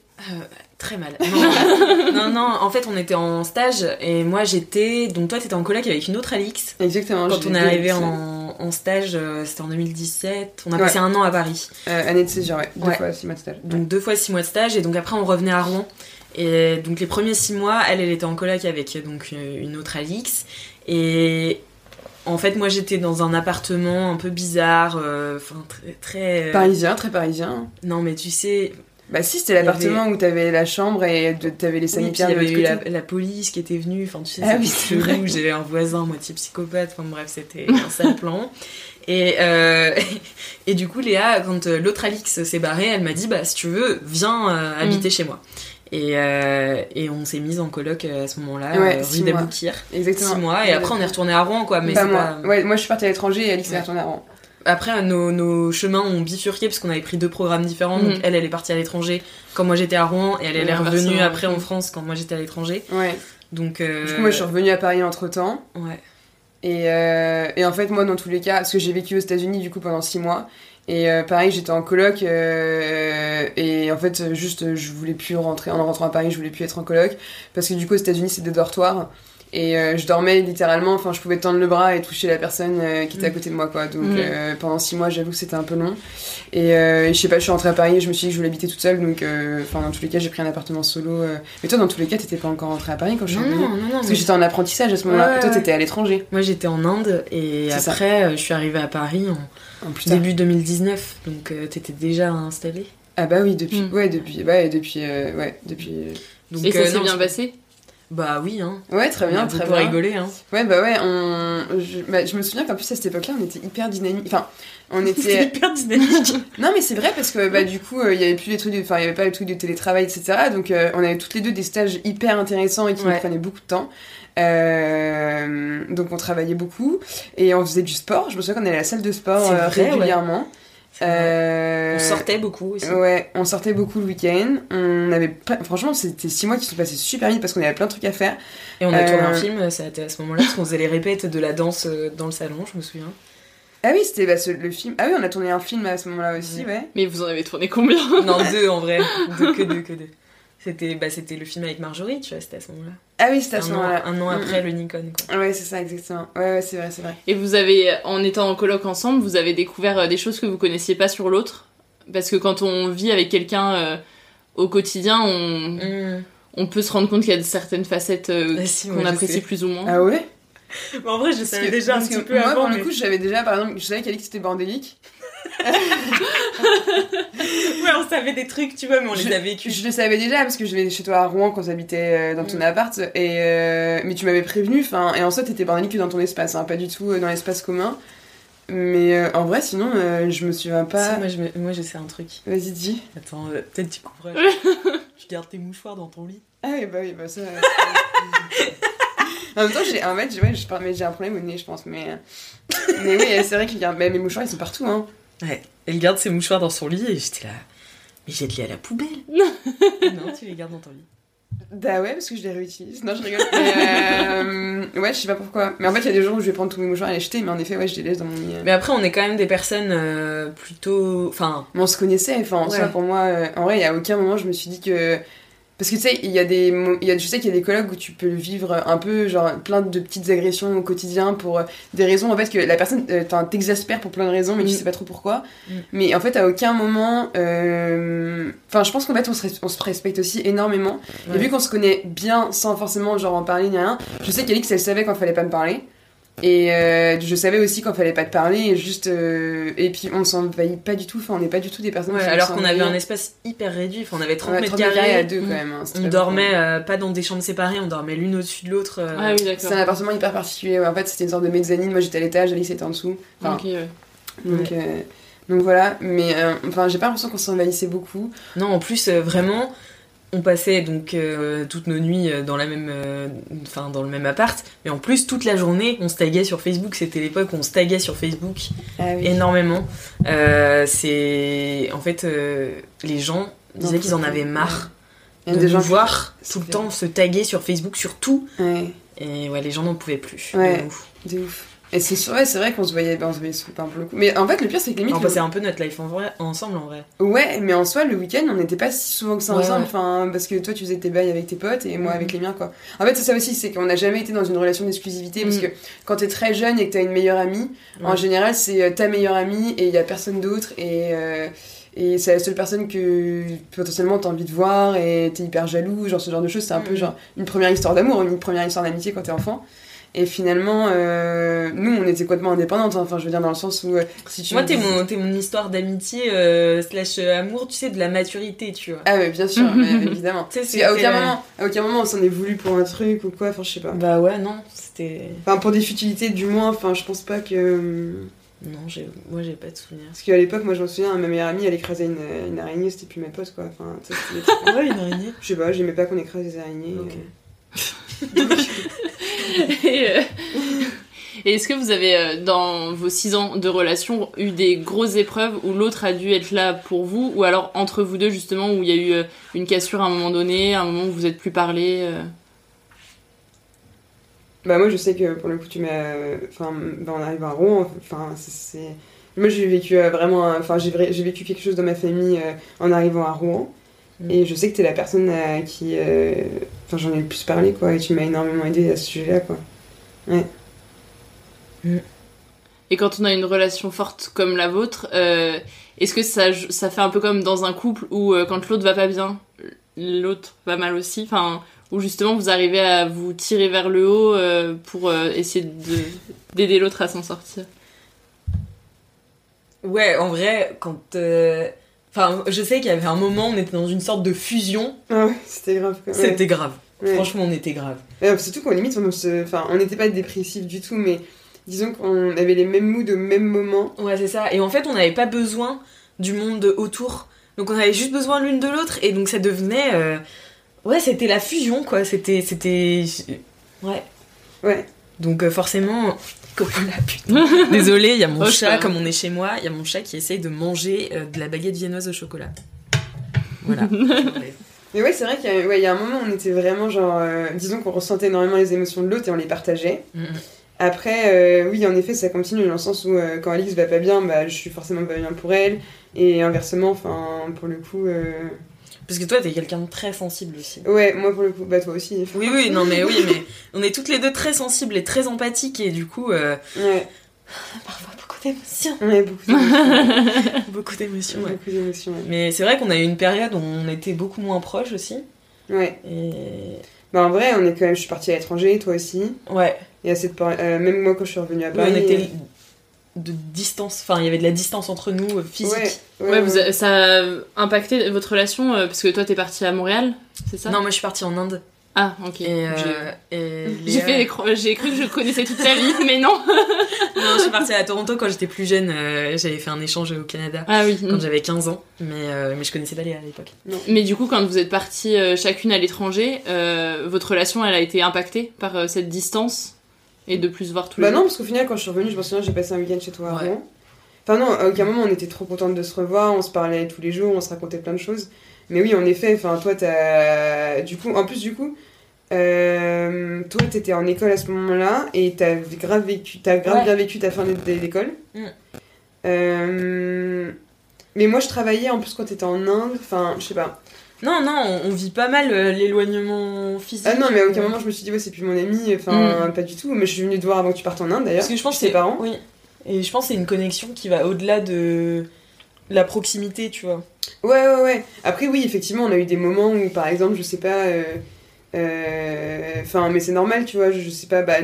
Très mal. Non, non, non, en fait, on était en stage et moi j'étais. Donc, toi, t'étais en coloc avec une autre Alix. Exactement. Quand on est arrivé en, en stage, euh, c'était en 2017. On a Ouais. passé un an à Paris. Euh, année de césure, ouais. Deux Ouais. fois, six mois de stage. Donc, deux fois six mois de stage et donc après, on revenait à Rouen. Et donc, les premiers six mois, elle, elle était en coloc avec donc euh, une autre Alix. Et. En fait, moi j'étais dans un appartement un peu bizarre, euh, enfin très. très Parisien, très parisien. Non, mais tu sais, Bah, si, c'était l'appartement avait- où t'avais la chambre et t'avais les Oui, puis il sanitaires y avait eu la, police qui était venue, enfin tu sais, Ah oui, c'est vrai. j'avais un voisin moitié psychopathe, enfin bref, c'était un sale plan. Et, euh, et du coup, Léa, quand euh, l'autre Alix s'est barrée, elle m'a dit, bah si tu veux, viens euh, habiter Mm. chez moi. Et, euh, et on s'est mis en coloc à ce moment-là, Ouais, rue d'Aboukir. Exactement. Six mois, et après on est retourné à Rouen, quoi, mais moi. pas... Ouais, moi je suis partie à l'étranger et Alix est retournée à Rouen. Après, nos, nos chemins ont bifurqué parce qu'on avait pris deux programmes différents. Donc, elle, elle est partie à l'étranger quand moi j'étais à Rouen, et elle, elle est revenue après en France quand moi j'étais à l'étranger. Ouais. Donc, euh, Du coup, moi je suis revenue à Paris entre temps. Ouais. Et, euh, et en fait, moi, dans tous les cas, parce que j'ai vécu aux États-Unis du coup pendant six mois. Et euh, pareil, j'étais en coloc. euh, et en fait, juste, je voulais plus rentrer. En rentrant à Paris, je voulais plus être en coloc. Parce que du coup, aux États-Unis, c'est des dortoirs. Et euh, je dormais littéralement, enfin, je pouvais tendre le bras et toucher la personne euh, qui était à côté de moi, quoi. Donc Mhm. euh, pendant six mois, j'avoue que c'était un peu long. Et euh, je sais pas, je suis rentrée à Paris et je me suis dit que je voulais habiter toute seule. Donc, euh, enfin, dans tous les cas, j'ai pris un appartement solo. euh. Mais toi, dans tous les cas, t'étais pas encore rentrée à Paris quand je suis Non, non, non, non. Parce mais- que j'étais en apprentissage à ce moment-là. Ouais, Et toi, t'étais à l'étranger. Moi j'étais en Inde et ça. après euh, je suis arrivée à Paris en En plus tard. début 2019 donc euh, t'étais déjà installée? Ah bah oui, depuis, Mm. ouais, depuis, ouais, depuis, euh, ouais, depuis. euh, Donc, Et ça euh, s'est bien passé? Bah oui, hein. Ouais, très bien, On a très bien. rigolé, hein. Ouais, bah ouais, on... je, bah, je me souviens qu'en plus à cette époque-là, on était hyper dynamique. Enfin, on était. Hyper dynamique. non, mais c'est vrai parce que bah, du coup, euh, il y avait plus les trucs, de... enfin, il y avait pas les trucs de télétravail, etc. Donc, euh, on avait toutes les deux des stages hyper intéressants et qui nous prenaient beaucoup de temps. Euh, donc, on travaillait beaucoup et on faisait du sport. Je me souviens qu'on allait à la salle de sport euh, ouais. Euh, On sortait beaucoup aussi. Ouais, on sortait beaucoup le week-end. On avait pas... Franchement, c'était six mois qui se sont passés super vite parce qu'on avait plein de trucs à faire. Et on a tourné un Euh, film, ça a été à ce moment-là, parce qu'on faisait les répètes de la danse euh, dans le salon, je me souviens. Ah oui, c'était bah, ce- le film. Ah oui, on a tourné un film à ce moment-là aussi, ouais. Mais vous en avez tourné combien? Non, deux en vrai. Deux, que deux, que deux. C'était bah, c'était le film avec Marjorie, tu vois, c'était à ce moment-là. Ah oui, c'était à ce moment-là. Un an Mm, après mm. le Nikon, quoi. Ouais, c'est ça, exactement. Ouais, ouais, c'est vrai, c'est vrai. Et vous avez, en étant en coloc ensemble, vous avez découvert euh, des choses que vous connaissiez pas sur l'autre? Parce que quand on vit avec quelqu'un euh, au quotidien, on, Mm. on peut se rendre compte qu'il y a certaines facettes euh, Ah si, qu'on moi, apprécie sais. plus ou moins. Ah ouais? Mais en vrai, je Parce savais que- déjà un petit peu moi, avant. pour mais- le coup, je savais déjà, par exemple, je savais qu'Alix était bordélique. Ouais, on savait des trucs, tu vois, mais on je, les a vécus. Je le savais déjà parce que je venais chez toi à Rouen quand j'habitais euh, dans ton appart. Et, euh, mais tu m'avais prévenu, enfin, et en soi, t'étais bordélique que dans ton espace, hein, pas du tout euh, dans l'espace commun. Mais euh, en vrai, sinon, euh, je me souviens pas. Si, moi, je, me- moi, je sais un truc. Vas-y, dis. Attends, euh, peut-être tu comprends. tu gardes tes mouchoirs dans ton lit. Ah oui, bah oui, bah ça. en même temps, j'ai en fait, j'ai- ouais, je parle- mais j'ai un problème au nez, je pense. Mais, mais oui, c'est vrai qu'il y a. bah, mes mouchoirs, ils sont partout, hein. Ouais, elle garde ses mouchoirs dans son lit et j'étais là. Mais jette-les à la poubelle. non, tu les gardes dans ton lit. Bah ouais, parce que je les réutilise. Non, je rigole. Euh, ouais, je sais pas pourquoi. Mais en fait, il y a des jours où je vais prendre tous mes mouchoirs et les jeter, mais en effet, ouais, je les laisse dans mon lit. Mais après, on est quand même des personnes euh, plutôt. Enfin. Mais on se connaissait, enfin, en Ouais. soi, pour moi, euh, en vrai, il y a aucun moment je me suis dit que. Parce que tu sais, il y a des. y a, je sais qu'il y a des colloques où tu peux vivre un peu, genre, plein de petites agressions au quotidien pour euh, des raisons, en fait, que la personne euh, t'exaspère pour plein de raisons, mais tu Mm. sais pas trop pourquoi. Mm. Mais en fait, à aucun moment. euh, Enfin, je pense qu'en fait, on se, on se respecte aussi énormément. Ouais. Et vu qu'on se connaît bien sans forcément, genre, en parler ni rien, je sais qu'Alix, elle savait quand fallait pas me parler. Et euh, je savais aussi quand fallait pas te parler, et juste. euh, et puis on s'envahit pas du tout, enfin on n'est pas du tout des personnes Ouais, qui vont alors qu'on avait un espace hyper réduit, enfin, on avait 30 Ouais, mètres 30 mètres carrés. à deux, quand même, hein, on dormait euh, pas dans des chambres séparées, on dormait l'une au-dessus de l'autre. euh. Ah oui, d'accord. C'est un appartement hyper particulier, ouais. en fait c'était une sorte de mezzanine, moi j'étais à l'étage, Alice était en dessous. Enfin, Ok, ouais. donc, euh, donc voilà, mais euh, enfin j'ai pas l'impression qu'on s'envahissait beaucoup. Non, en plus, euh, vraiment, on passait donc euh, toutes nos nuits euh, dans la même, euh, enfin dans le même appart, mais en plus toute la journée, on se taguait sur Facebook. C'était l'époque où on se taguait sur Facebook Ah oui. énormément. Euh, c'est en fait les gens disaient qu'ils en avaient marre de des gens voir tout le temps se taguer sur Facebook sur tout. Ouais, Et ouais, les gens n'en pouvaient plus. Ouais. De ouf. de ouf. Et c'est ouais, c'est vrai qu'on se voyait, ben, on se voyait souvent pour le coup. Mais en fait, le pire, c'est que limite. On le- passait un peu notre life en vrai, ensemble en vrai. Ouais, mais en soi, le week-end, on n'était pas si souvent que ça Ouais, ensemble. ouais. Enfin, parce que toi, tu faisais tes bails avec tes potes et moi Mhm. avec les miens, quoi. En fait, c'est ça aussi, c'est qu'on n'a jamais été dans une relation d'exclusivité. Parce Mhm. que quand t'es très jeune et que t'as une meilleure amie, en général, c'est euh, ta meilleure amie et il y a personne d'autre. Et. euh, et c'est la seule personne que potentiellement t'as envie de voir et t'es hyper jaloux, genre ce genre de choses. C'est un peu Mhm. genre une première histoire d'amour, une première histoire d'amitié quand t'es enfant. Et finalement, euh, nous, on était complètement indépendantes. hein. Enfin, je veux dire, dans le sens où euh, si tu. Moi, t'es mon, t'es mon histoire d'amitié euh, slash amour, tu sais, de la maturité, tu vois. Ah ouais, bien sûr, mais évidemment. Tu sais, Parce qu'à c'était- aucun moment, à aucun moment on s'en est voulu pour un truc ou quoi, enfin je sais pas. Bah ouais, non, c'était. Enfin pour des futilités du moins, enfin je pense pas que... Non, j'ai... moi j'ai pas de souvenir. Parce qu'à l'époque, moi je me souviens, ma meilleure amie elle écrasait une, une araignée, c'était plus ma pote quoi. Enfin, Ouais, une araignée. Je sais pas, j'aimais pas qu'on écrase des araignées. Et, euh, et est-ce que vous avez, euh, dans vos six ans de relation, eu des grosses épreuves où l'autre a dû être là pour vous, ou alors entre vous deux, justement, où il y a eu euh, une cassure à un moment donné, un moment où vous êtes plus parlé Bah moi je sais que pour le coup tu m'as... Enfin, bah, on arrive à Rouen, enfin c'est-. Moi j'ai vécu vraiment... Enfin j'ai vécu quelque chose dans ma famille en arrivant à Rouen. Mm. Et je sais que t'es la personne à qui... euh, Enfin j'en ai le plus parlé quoi, et tu m'as énormément aidé à ce sujet-là quoi. Ouais. Et quand on a une relation forte comme la vôtre, euh, est-ce que ça, ça fait un peu comme dans un couple où euh, quand l'autre va pas bien, l'autre va mal aussi? Enfin, où justement vous arrivez à vous tirer vers le haut euh, pour euh, essayer de- d'aider l'autre à s'en sortir? Ouais, en vrai, quand. Enfin, je sais qu'il y avait un moment, on était dans une sorte de fusion. Ah ouais, c'était grave. Ouais. C'était grave. Ouais. Franchement, on était grave. Surtout qu'en limite, on se- enfin, on n'était pas dépressifs du tout, mais disons qu'on avait les mêmes moods au même moment. Ouais, c'est ça. Et en fait, on n'avait pas besoin du monde autour. Donc on avait juste besoin l'une de l'autre. Et donc ça devenait. euh, Ouais, c'était la fusion, quoi. C'était. C'était. Ouais. Ouais. Donc euh, forcément. Putain. Désolée, il y a mon Oh, chat, comme on est chez moi, il y a mon chat qui essaye de manger euh, de la baguette viennoise au chocolat. Voilà. Mais ouais, c'est vrai qu'il y, a- ouais, il y a un moment où on était vraiment genre. euh, disons qu'on ressentait énormément les émotions de l'autre et on les partageait. Mhm. Après, euh, oui, en effet, ça continue dans le sens où euh, quand Alix va pas bien, bah, je suis forcément pas bien pour elle. Et inversement, enfin, pour le coup. euh, Parce que toi, t'es quelqu'un de très sensible aussi. Ouais, moi pour le coup, bah toi aussi. Oui, oui, non, mais oui, mais on est toutes les deux très sensibles et très empathiques, et du coup, euh, Ouais. parfois beaucoup d'émotions. Ouais, beaucoup d'émotions. Beaucoup d'émotions, ouais. Beaucoup d'émotions, ouais. Mais c'est vrai qu'on a eu une période où on était beaucoup moins proches aussi. Ouais. Et. Bah en vrai, on est quand même. Je suis partie à l'étranger, toi aussi. Ouais. Et à cette euh, même moi quand je suis revenue à Paris. on était euh, de distance, enfin, il y avait de la distance entre nous, euh, physique. Ouais, Ouais, vous a- ça a impacté votre relation euh, parce que toi t'es parti à Montréal, c'est ça? Non, moi je suis partie en Inde. Ah, ok. Et, J'ai- euh, et J'ai cru que je connaissais toute ta vie, mais non. Non, je suis partie à Toronto quand j'étais plus jeune. euh, j'avais fait un échange au Canada Ah oui. quand mm. j'avais 15 ans, mais, euh, mais je connaissais pas Léa à l'époque. Mais du coup, quand vous êtes partis euh, chacune à l'étranger, euh, votre relation, elle a été impactée par euh, cette distance? Et de plus voir tous les Bah non, jours parce qu'au final, quand je suis revenue, je me souviens, j'ai passé un week-end chez toi avant. Enfin non, à aucun moment on était trop contentes de se revoir, on se parlait tous les jours, on se racontait plein de choses. Mais oui, en effet, enfin toi, t'as... Du coup, en plus du coup, euh, toi, t'étais en école à ce moment-là et t'as grave vécu, t'as grave Ouais. bien vécu ta fin d'é- d'école. Mm. Euh, Mais moi, je travaillais en plus quand t'étais en Inde, enfin, je sais pas. Non, non, on, on vit pas mal euh, l'éloignement physique. Ah non, mais à aucun moment je me suis dit, ouais, c'est plus mon ami, enfin, pas du tout. Mais je suis venue te voir avant que tu partes en Inde d'ailleurs. Parce que je pense que tes parents. Oui. Et je pense que c'est une connexion qui va au-delà de la proximité, tu vois. Ouais, ouais, ouais. Après, oui, effectivement, on a eu des moments où, par exemple, je sais pas. euh, euh, Enfin, mais c'est normal, tu vois, je, je sais pas, bah,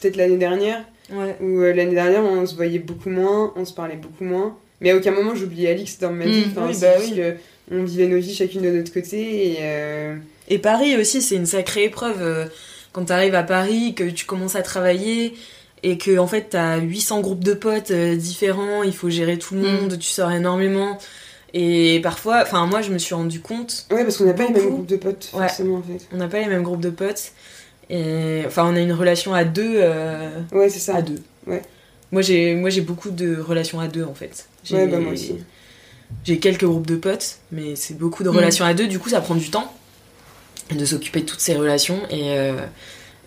peut-être l'année dernière, Ouais. où euh, l'année dernière, on se voyait beaucoup moins, on se parlait beaucoup moins. Mais à aucun moment, j'oubliais Alix dans ma vie. Mm, Enfin, oui, c'est bah oui. que on vivait nos vies chacune de notre côté et. euh, Et Paris aussi, c'est une sacrée épreuve. euh, Quand t'arrives à Paris, que tu commences à travailler et que en fait t'as 800 groupes de potes euh, différents, il faut gérer tout le Mm. monde, tu sors énormément. Et parfois, enfin moi je me suis rendu compte. Ouais, parce qu'on n'a pas les mêmes groupes de potes, Ouais. forcément, en fait. On n'a pas les mêmes groupes de potes. Et enfin on a une relation à deux. euh, Ouais, c'est ça. À deux. Ouais. Moi j'ai moi j'ai beaucoup de relations à deux en fait. Ouais, bah, moi aussi. J'ai quelques groupes de potes, mais c'est beaucoup de Mm. relations à deux. Du coup, ça prend du temps de s'occuper de toutes ces relations. Et, euh,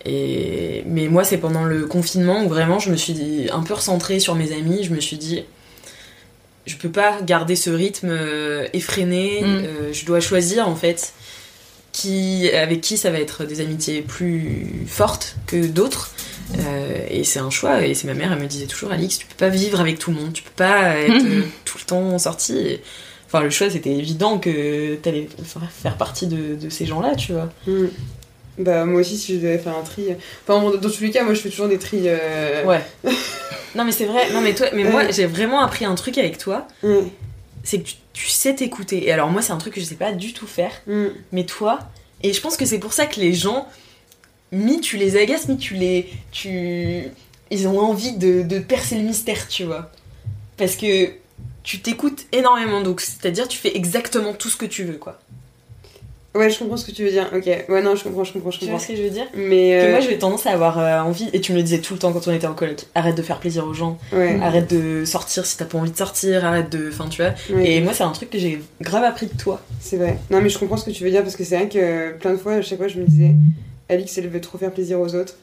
et mais moi, c'est pendant le confinement où vraiment je me suis dit, un peu recentrée sur mes amis. Je me suis dit, je peux pas garder ce rythme euh, effréné. Mm. Euh, je dois choisir en fait qui avec qui ça va être des amitiés plus fortes que d'autres. Euh, et c'est un choix. Et c'est ma mère, elle me disait toujours, Alix, tu peux pas vivre avec tout le monde. Tu peux pas être euh, tout le temps sortie. Et- Enfin, le choix, c'était évident que t'allais faire partie de, de ces gens-là, tu vois. Mm. Bah, moi aussi, si je devais faire un tri. Enfin, bon, dans tous les cas, moi, je fais toujours des tris. euh, Ouais. non, mais c'est vrai. Non, mais toi, mais moi, j'ai vraiment appris un truc avec toi. Ouais. C'est que tu, tu sais t'écouter. Et alors, moi, c'est un truc que je sais pas du tout faire. Mm. Mais toi, et je pense que c'est pour ça que les gens, mi tu les agaces, mi tu les. Tu... Ils ont envie de, de percer le mystère, tu vois. Parce que tu t'écoutes énormément, donc c'est-à-dire tu fais exactement tout ce que tu veux, quoi. Ouais, je comprends ce que tu veux dire. Ok. Ouais, non, je comprends, je comprends, je Tu comprends. vois ce que je veux dire? Mais. Que euh, moi j'ai tendance à avoir euh, envie, et tu me le disais tout le temps quand on était en coloc, arrête de faire plaisir aux gens, Ouais. arrête de sortir si t'as pas envie de sortir, arrête de. Enfin, tu vois. Ouais. Et moi c'est un truc que j'ai grave appris de toi. C'est vrai. Non, mais je comprends ce que tu veux dire parce que c'est vrai que plein de fois, à chaque fois, je me disais, Alix, elle veut trop faire plaisir aux autres.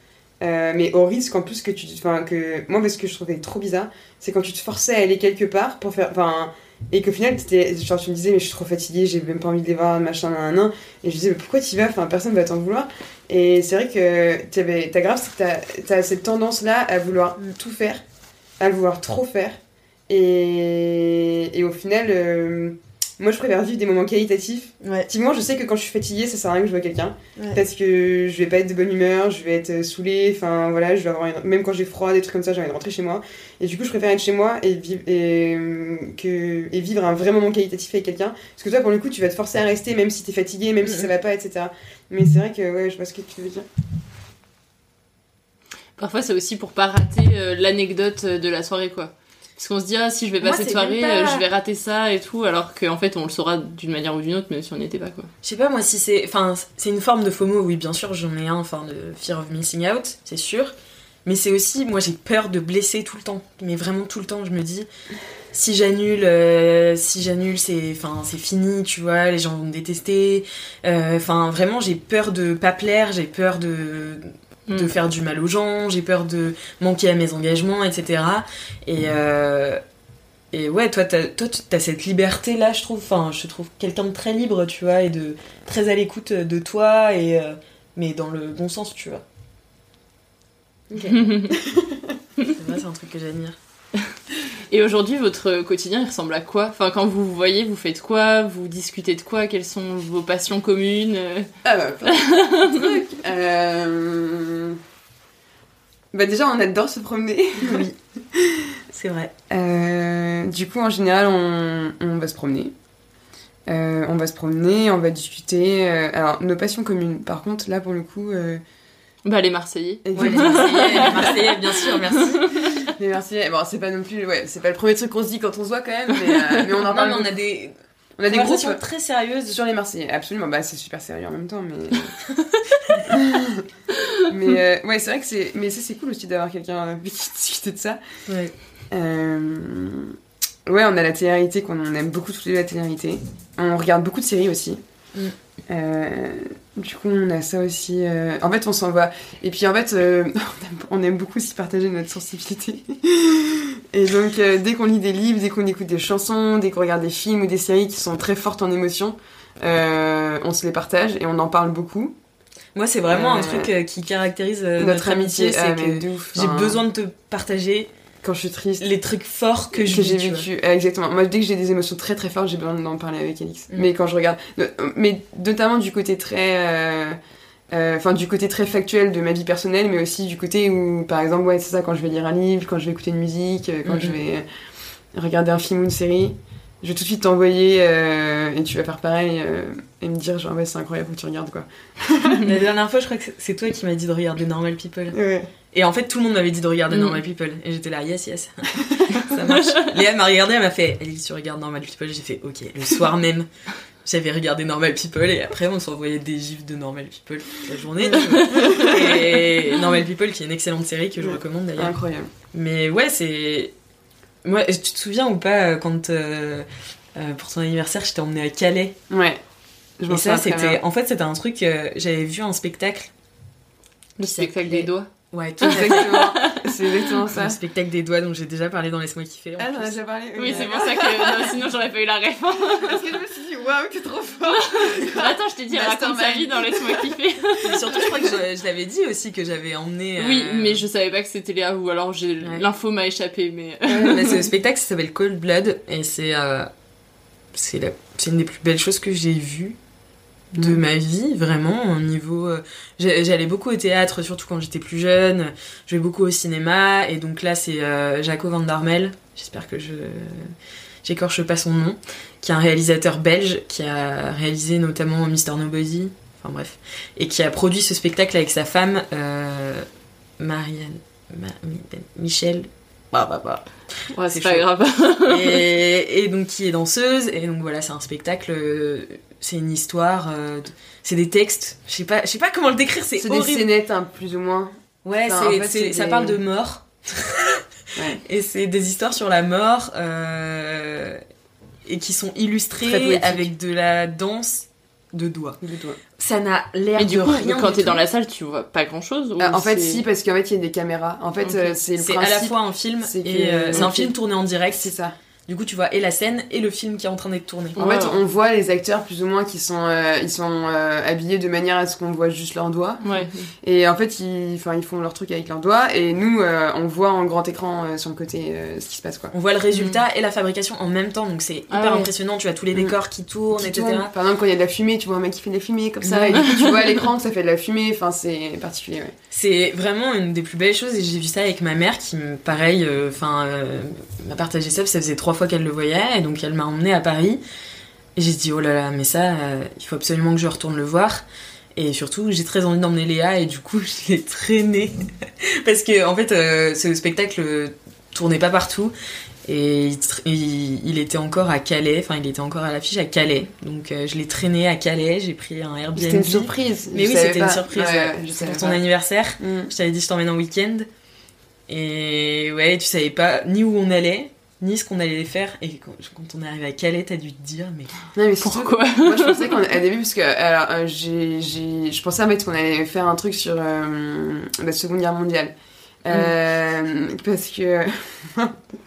Euh, mais au risque en plus que tu. Enfin, que. Moi, parce que je trouvais trop bizarre, c'est quand tu te forçais à aller quelque part pour faire. Enfin. Et qu'au final, t'étais- genre, tu me disais, mais je suis trop fatiguée, j'ai même pas envie de les voir, machin, nan, nan. Et je disais, mais pourquoi tu vas? Enfin, personne va t'en vouloir. Et c'est vrai que t'as grave, c'est que t'as- cette tendance-là à vouloir tout faire, à vouloir trop faire. Et, et au final, euh, moi je préfère vivre des moments qualitatifs. Ouais. Typiquement, je sais que quand je suis fatiguée, ça sert à rien que je vois quelqu'un. Ouais. Parce que je vais pas être de bonne humeur, je vais être euh, saoulée, enfin voilà, je vais avoir une- même quand j'ai froid, des trucs comme ça, j'ai envie de rentrer chez moi. Et du coup, je préfère être chez moi et, vivre et, euh, que, et vivre un vrai moment qualitatif avec quelqu'un. Parce que toi, pour le coup, tu vas te forcer à rester, même si t'es fatigué, même si ça va pas, etc. Mais c'est vrai que ouais, je vois ce que tu veux dire. Parfois, c'est aussi pour pas rater euh, l'anecdote de la soirée, quoi. Parce qu'on se dit, ah, si je vais passer de soirée, pas- euh, je vais rater ça et tout, alors qu'en fait, on le saura d'une manière ou d'une autre, même si on n'y était pas, quoi. Je sais pas moi si c'est. Enfin, c'est une forme de FOMO, oui, bien sûr, j'en ai un, enfin, de Fear of Missing Out, c'est sûr. Mais c'est aussi, moi j'ai peur de blesser tout le temps. Mais vraiment tout le temps, je me dis, si j'annule, euh, si j'annule, c'est enfin, c'est fini, tu vois, les gens vont me détester. Euh, Enfin, vraiment, j'ai peur de pas plaire, j'ai peur de de Mm. faire du mal aux gens, j'ai peur de manquer à mes engagements, etc. Et, euh, et ouais, toi, t'as, toi, t'as cette liberté-là, je trouve. Enfin, je te trouve quelqu'un de très libre, tu vois, et de très à l'écoute de toi, et, euh, mais dans le bon sens, tu vois. c'est vrai, c'est un truc que j'admire. Et aujourd'hui, votre quotidien, il ressemble à quoi? Enfin, quand vous vous voyez, vous faites quoi? Vous discutez de quoi? Quelles sont vos passions communes? Ah bah, plein de trucs. Euh, Bah déjà, on adore se promener. Oui, c'est vrai. Euh, du coup, en général, on, on va se promener. Euh, on va se promener, on va discuter. Alors, nos passions communes. Par contre, là, pour le coup... euh, Bah, les Marseillais. Ouais, les Marseillais, les Marseillais, bien sûr, merci. Les Marseillais, bon, c'est pas non plus... Ouais, c'est pas le premier truc qu'on se dit quand on se voit, quand même, mais, euh, mais on en Non, parle mais on a des, On a des groupes très sérieuses. sur les Marseillais, absolument. Bah, c'est super sérieux en même temps, mais. mais euh, ouais, c'est vrai que c'est. Mais ça, c'est cool aussi d'avoir quelqu'un avec qui discuter de ça. Ouais. Euh, Ouais, on a la télé-réalité qu'on on aime beaucoup toutes les deux la télé-réalité. On regarde beaucoup de séries aussi. Mm. Euh, du coup, on a ça aussi. euh, En fait, on s'en va. Et puis, en fait, euh, on, aime, beaucoup aussi partager notre sensibilité. Et donc, dès qu'on lit des livres, dès qu'on écoute des chansons, dès qu'on regarde des films ou des séries qui sont très fortes en émotion, on se les partage et on en parle beaucoup. Moi, c'est vraiment un truc qui caractérise notre notre, amitié, amitié, ah, c'est que j'ai enfin. besoin de te partager Quand je suis triste, les trucs forts que, que j'ai vécu. Exactement. Moi, dès que j'ai des émotions très très fortes, j'ai besoin d'en parler avec Alix. Mm. Mais quand je regarde, mais notamment du côté très, euh, euh, enfin du côté très factuel de ma vie personnelle, mais aussi du côté où, par exemple, ouais, c'est ça, quand je vais lire un livre, quand je vais écouter une musique, euh, quand je vais euh, regarder un film ou une série. Je vais tout de suite t'envoyer euh, et tu vas faire pareil euh, et me dire genre ouais c'est incroyable que tu regardes quoi. La dernière fois, je crois que c'est- c'est toi qui m'as dit de regarder Normal People. Ouais. Et en fait, tout le monde m'avait dit de regarder Mm. Normal People. Et j'étais là, yes, yes. ça marche. Léa m'a regardé, elle m'a fait, Alice, tu regardes Normal People? J'ai fait, ok. Le soir même, j'avais regardé Normal People. Et après, on s'envoyait des gifs de Normal People toute la journée. et Normal People, qui est une excellente série que je Ouais. recommande d'ailleurs. Incroyable. Mais ouais, c'est. Moi, tu te souviens ou pas euh, quand euh, euh, pour ton anniversaire, je t'ai emmené à Calais? Ouais. Je Et ça, c'était. En fait, c'était un truc. euh, J'avais vu un spectacle. Le spectacle des doigts. Ouais, tout Exactement. c'est exactement ça. Un spectacle des doigts dont j'ai déjà parlé dans Laisse-moi kiffer. Ah, plus. as déjà parlé Oui, c'est pour ça que non, sinon j'aurais pas eu la réponse. Parce que je me suis dit waouh t'es trop fort. Attends, je t'ai dit, raconte sa vie dans Laisse-moi kiffer. Mais surtout, je crois que je, je l'avais dit aussi que j'avais emmené. euh, Oui, mais je savais pas que c'était Léa ou alors j'ai Ouais. l'info m'a échappé, mais. Mais c'est le spectacle, ça s'appelle Cold Blood et c'est euh, c'est la- c'est une des plus belles choses que j'ai vues de ma vie, vraiment, au niveau... euh, J'allais beaucoup au théâtre, surtout quand j'étais plus jeune, je vais beaucoup au cinéma, et donc là c'est euh, Jaco Van Darmel, j'espère que je j'écorche pas son nom, qui est un réalisateur belge, qui a réalisé notamment Mister Nobody, enfin bref, et qui a produit ce spectacle avec sa femme, euh, Marianne... Ma- Michel... Bah, bah, bah. Ouais, c'est pas chaud. grave. et, et donc qui est danseuse et donc voilà c'est un spectacle euh, c'est une histoire euh, de- c'est des textes je sais pas je sais pas comment le décrire c'est C'est des horrible scénettes hein, plus ou moins. ouais Enfin, en fait, ça des- parle de mort Ouais. et c'est des histoires sur la mort euh, et qui sont illustrées avec de la danse de doigts Du doigt. ça n'a l'air Et du de coup, rien quand t'es dans la salle, tu vois pas grand chose Ah, en fait si parce qu'en fait il y a des caméras. En fait euh, c'est le c'est à la fois un film et euh, c'est un film tourné en direct C'est ça. Du coup, tu vois et la scène et le film qui est en train d'être tourné. En fait, on voit les acteurs plus ou moins qui sont, euh, ils sont euh, habillés de manière à ce qu'on voit juste leurs doigts. Ouais. Et en fait, ils, enfin, ils font leur truc avec leurs doigts. Et nous, euh, on voit en grand écran euh, sur le côté euh, ce qui se passe, quoi. On voit le résultat et la fabrication en même temps, donc c'est hyper Ah ouais. impressionnant. Tu as tous les décors qui tournent, Qui etc. tourne. Par exemple, quand il y a de la fumée, tu vois un mec qui fait de la fumée comme ça. Et du coup, tu vois à l'écran que ça fait de la fumée. Enfin, c'est particulier, ouais. C'est vraiment une des plus belles choses et j'ai vu ça avec ma mère qui, pareil, enfin, euh, m'a partagé ça. Ça faisait trois fois qu'elle le voyait et donc elle m'a emmené à Paris. Et j'ai dit oh là là, mais ça, euh, il faut absolument que je retourne le voir. Et surtout, j'ai très envie d'emmener Léa et du coup, je l'ai traîné parce que en fait, euh, ce spectacle tournait pas partout. Et il, était encore à Calais, enfin il était encore à l'affiche à Calais. Donc euh, je l'ai traîné à Calais, j'ai pris un Airbnb. C'était une surprise. Mais Je oui, c'était une surprise. Ouais, pour ton pas. anniversaire. Mm. Je t'avais dit je t'emmène en week-end. Et ouais, tu savais pas ni où on allait, ni ce qu'on allait faire. Et quand, quand on est arrivé à Calais, t'as dû te dire, mais Non, mais Pourquoi Moi, je pensais qu'on au début parce que alors euh, j'ai j'ai je pensais en fait qu'on allait faire un truc sur euh, la Seconde Guerre mondiale. Euh, Parce que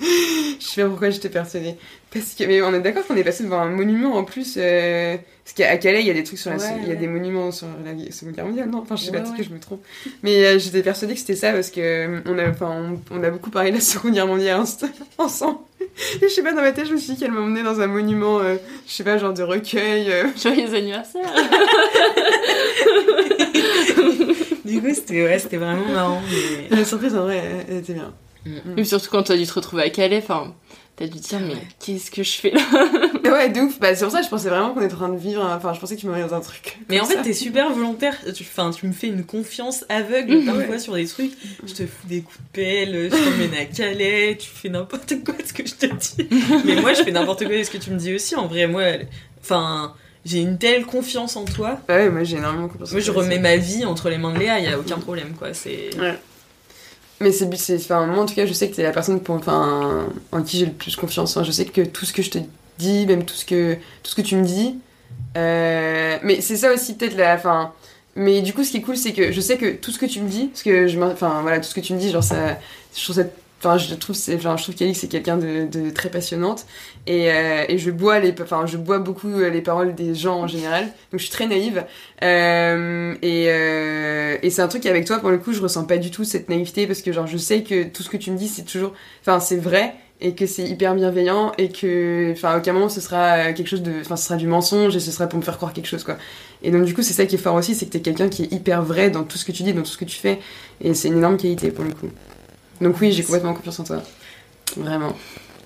je sais pas pourquoi j'étais persuadée. Parce que mais on est d'accord qu'on est passé devant un monument en plus. euh, Parce qu'à Calais, il y a des trucs sur la, Ouais, il y a des monuments sur la Seconde Guerre mondiale, non Enfin, je sais Ouais, pas, que je me trompe. Mais euh, j'étais persuadée que c'était ça parce que euh, on a, enfin, on, on a beaucoup parlé de la Seconde Guerre mondiale ensemble. Et je sais pas, dans ma tête, je me suis dit qu'elle m'emmenait dans un monument, euh, je sais pas, genre de recueil. euh. Joyeux anniversaire du coup, c'était ouais, c'était vraiment marrant. mais- La surprise, en vrai, elle, elle était bien. Et surtout quand t'as dû te retrouver à Calais, enfin, t'as dû te dire, mais qu'est-ce que je fais là ouais, de ouf. Bah, c'est pour ça que je pensais vraiment qu'on était en train de vivre. Enfin, je pensais que tu m'aurais dans un truc. Mais en fait, t'es super volontaire. Tu, enfin, tu me fais une confiance aveugle parfois sur des trucs. Je te fous des coups de pelle, je t'emmène à Calais, tu fais n'importe quoi de ce que je te dis. Mais moi, je fais n'importe quoi de ce que tu me dis aussi. En vrai, moi, enfin, j'ai une telle confiance en toi. Bah ouais, moi j'ai énormément confiance en Moi, je remets ma vie entre les mains de Léa, il y a aucun problème, quoi. C'est. Ouais. Mais c'est, c'est, enfin, moi en tout cas, je sais que t'es la personne enfin, en qui j'ai le plus confiance. Je sais que tout ce que je te dis, même tout ce que, tout ce que tu me dis, euh, mais c'est ça aussi peut-être la, enfin, mais du coup, ce qui est cool, c'est que je sais que tout ce que tu me dis, parce que je, enfin, voilà, tout ce que tu me dis, genre ça, je trouve ça, enfin, je trouve, c'est, genre, je trouve qu'Alix c'est quelqu'un de, très passionnante, et, euh, et je bois les, enfin, je bois beaucoup les paroles des gens en général, donc je suis très naïve. Euh, et euh, et c'est un truc qu'avec toi, pour le coup, je ressens pas du tout cette naïveté parce que genre je sais que tout ce que tu me dis, c'est toujours, enfin c'est vrai et que c'est hyper bienveillant et que, enfin à aucun moment ce sera quelque chose de, enfin ce sera du mensonge et ce sera pour me faire croire quelque chose quoi. Et donc du coup c'est ça qui est fort aussi, c'est que t'es quelqu'un qui est hyper vrai dans tout ce que tu dis, dans tout ce que tu fais et c'est une énorme qualité pour le coup. Donc oui, j'ai complètement confiance en toi, vraiment.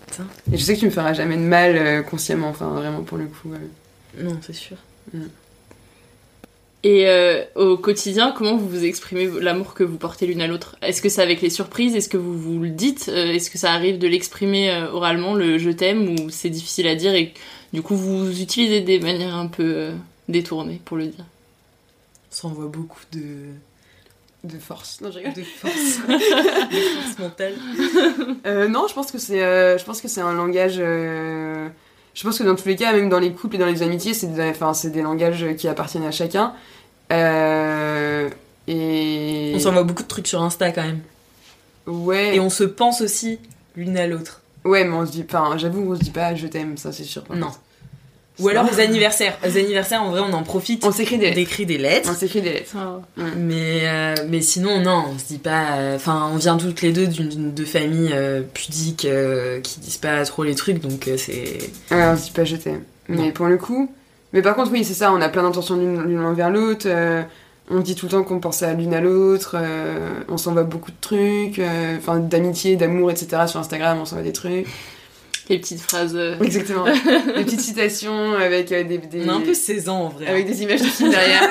Putain. Et je sais que tu me feras jamais de mal euh, consciemment, enfin vraiment pour le coup. euh. Non, c'est sûr. Et euh, au quotidien, comment vous vous exprimez l'amour que vous portez l'une à l'autre? Est-ce que c'est avec les surprises? Est-ce que vous vous le dites? Euh, Est-ce que ça arrive de l'exprimer euh, oralement, le je t'aime, ou c'est difficile à dire et du coup vous utilisez des manières un peu euh, détournées pour le dire? Ça envoie beaucoup de. De force. Non, je rigole. De force. de force mentale. Euh, non, je pense que c'est, euh, je pense que c'est un langage. euh, Je pense que dans tous les cas, même dans les couples et dans les amitiés, c'est des, enfin, c'est des langages qui appartiennent à chacun. Euh, Et. On s'envoie beaucoup de trucs sur Insta quand même. Ouais. Et on se pense aussi l'une à l'autre. Ouais, mais on se dit, enfin, j'avoue, on se dit pas je t'aime, ça c'est sûr. Non. Ou alors aux anniversaires. Aux anniversaires, en vrai, on en profite. On s'écrit des lettres. écrit des lettres. On s'écrit des lettres. Mais, euh, mais sinon, non, on se dit pas. euh, Enfin, on vient toutes les deux d'une de familles euh, pudiques euh, qui disent pas trop les trucs, donc euh, c'est. Ouais, on se dit pas je t'aime. Mais pour le coup. Mais par contre, oui, c'est ça, on a plein d'intentions l'une envers l'autre. euh, on dit tout le temps qu'on pense à l'une à l'autre. euh, on s'envoie beaucoup de trucs. euh, Enfin, d'amitié, d'amour, etc. Sur Instagram, on s'envoie des trucs. Les petites phrases. euh, Exactement. des petites citations avec euh, des, des. On a un peu 16 ans en vrai. Avec des images de films derrière.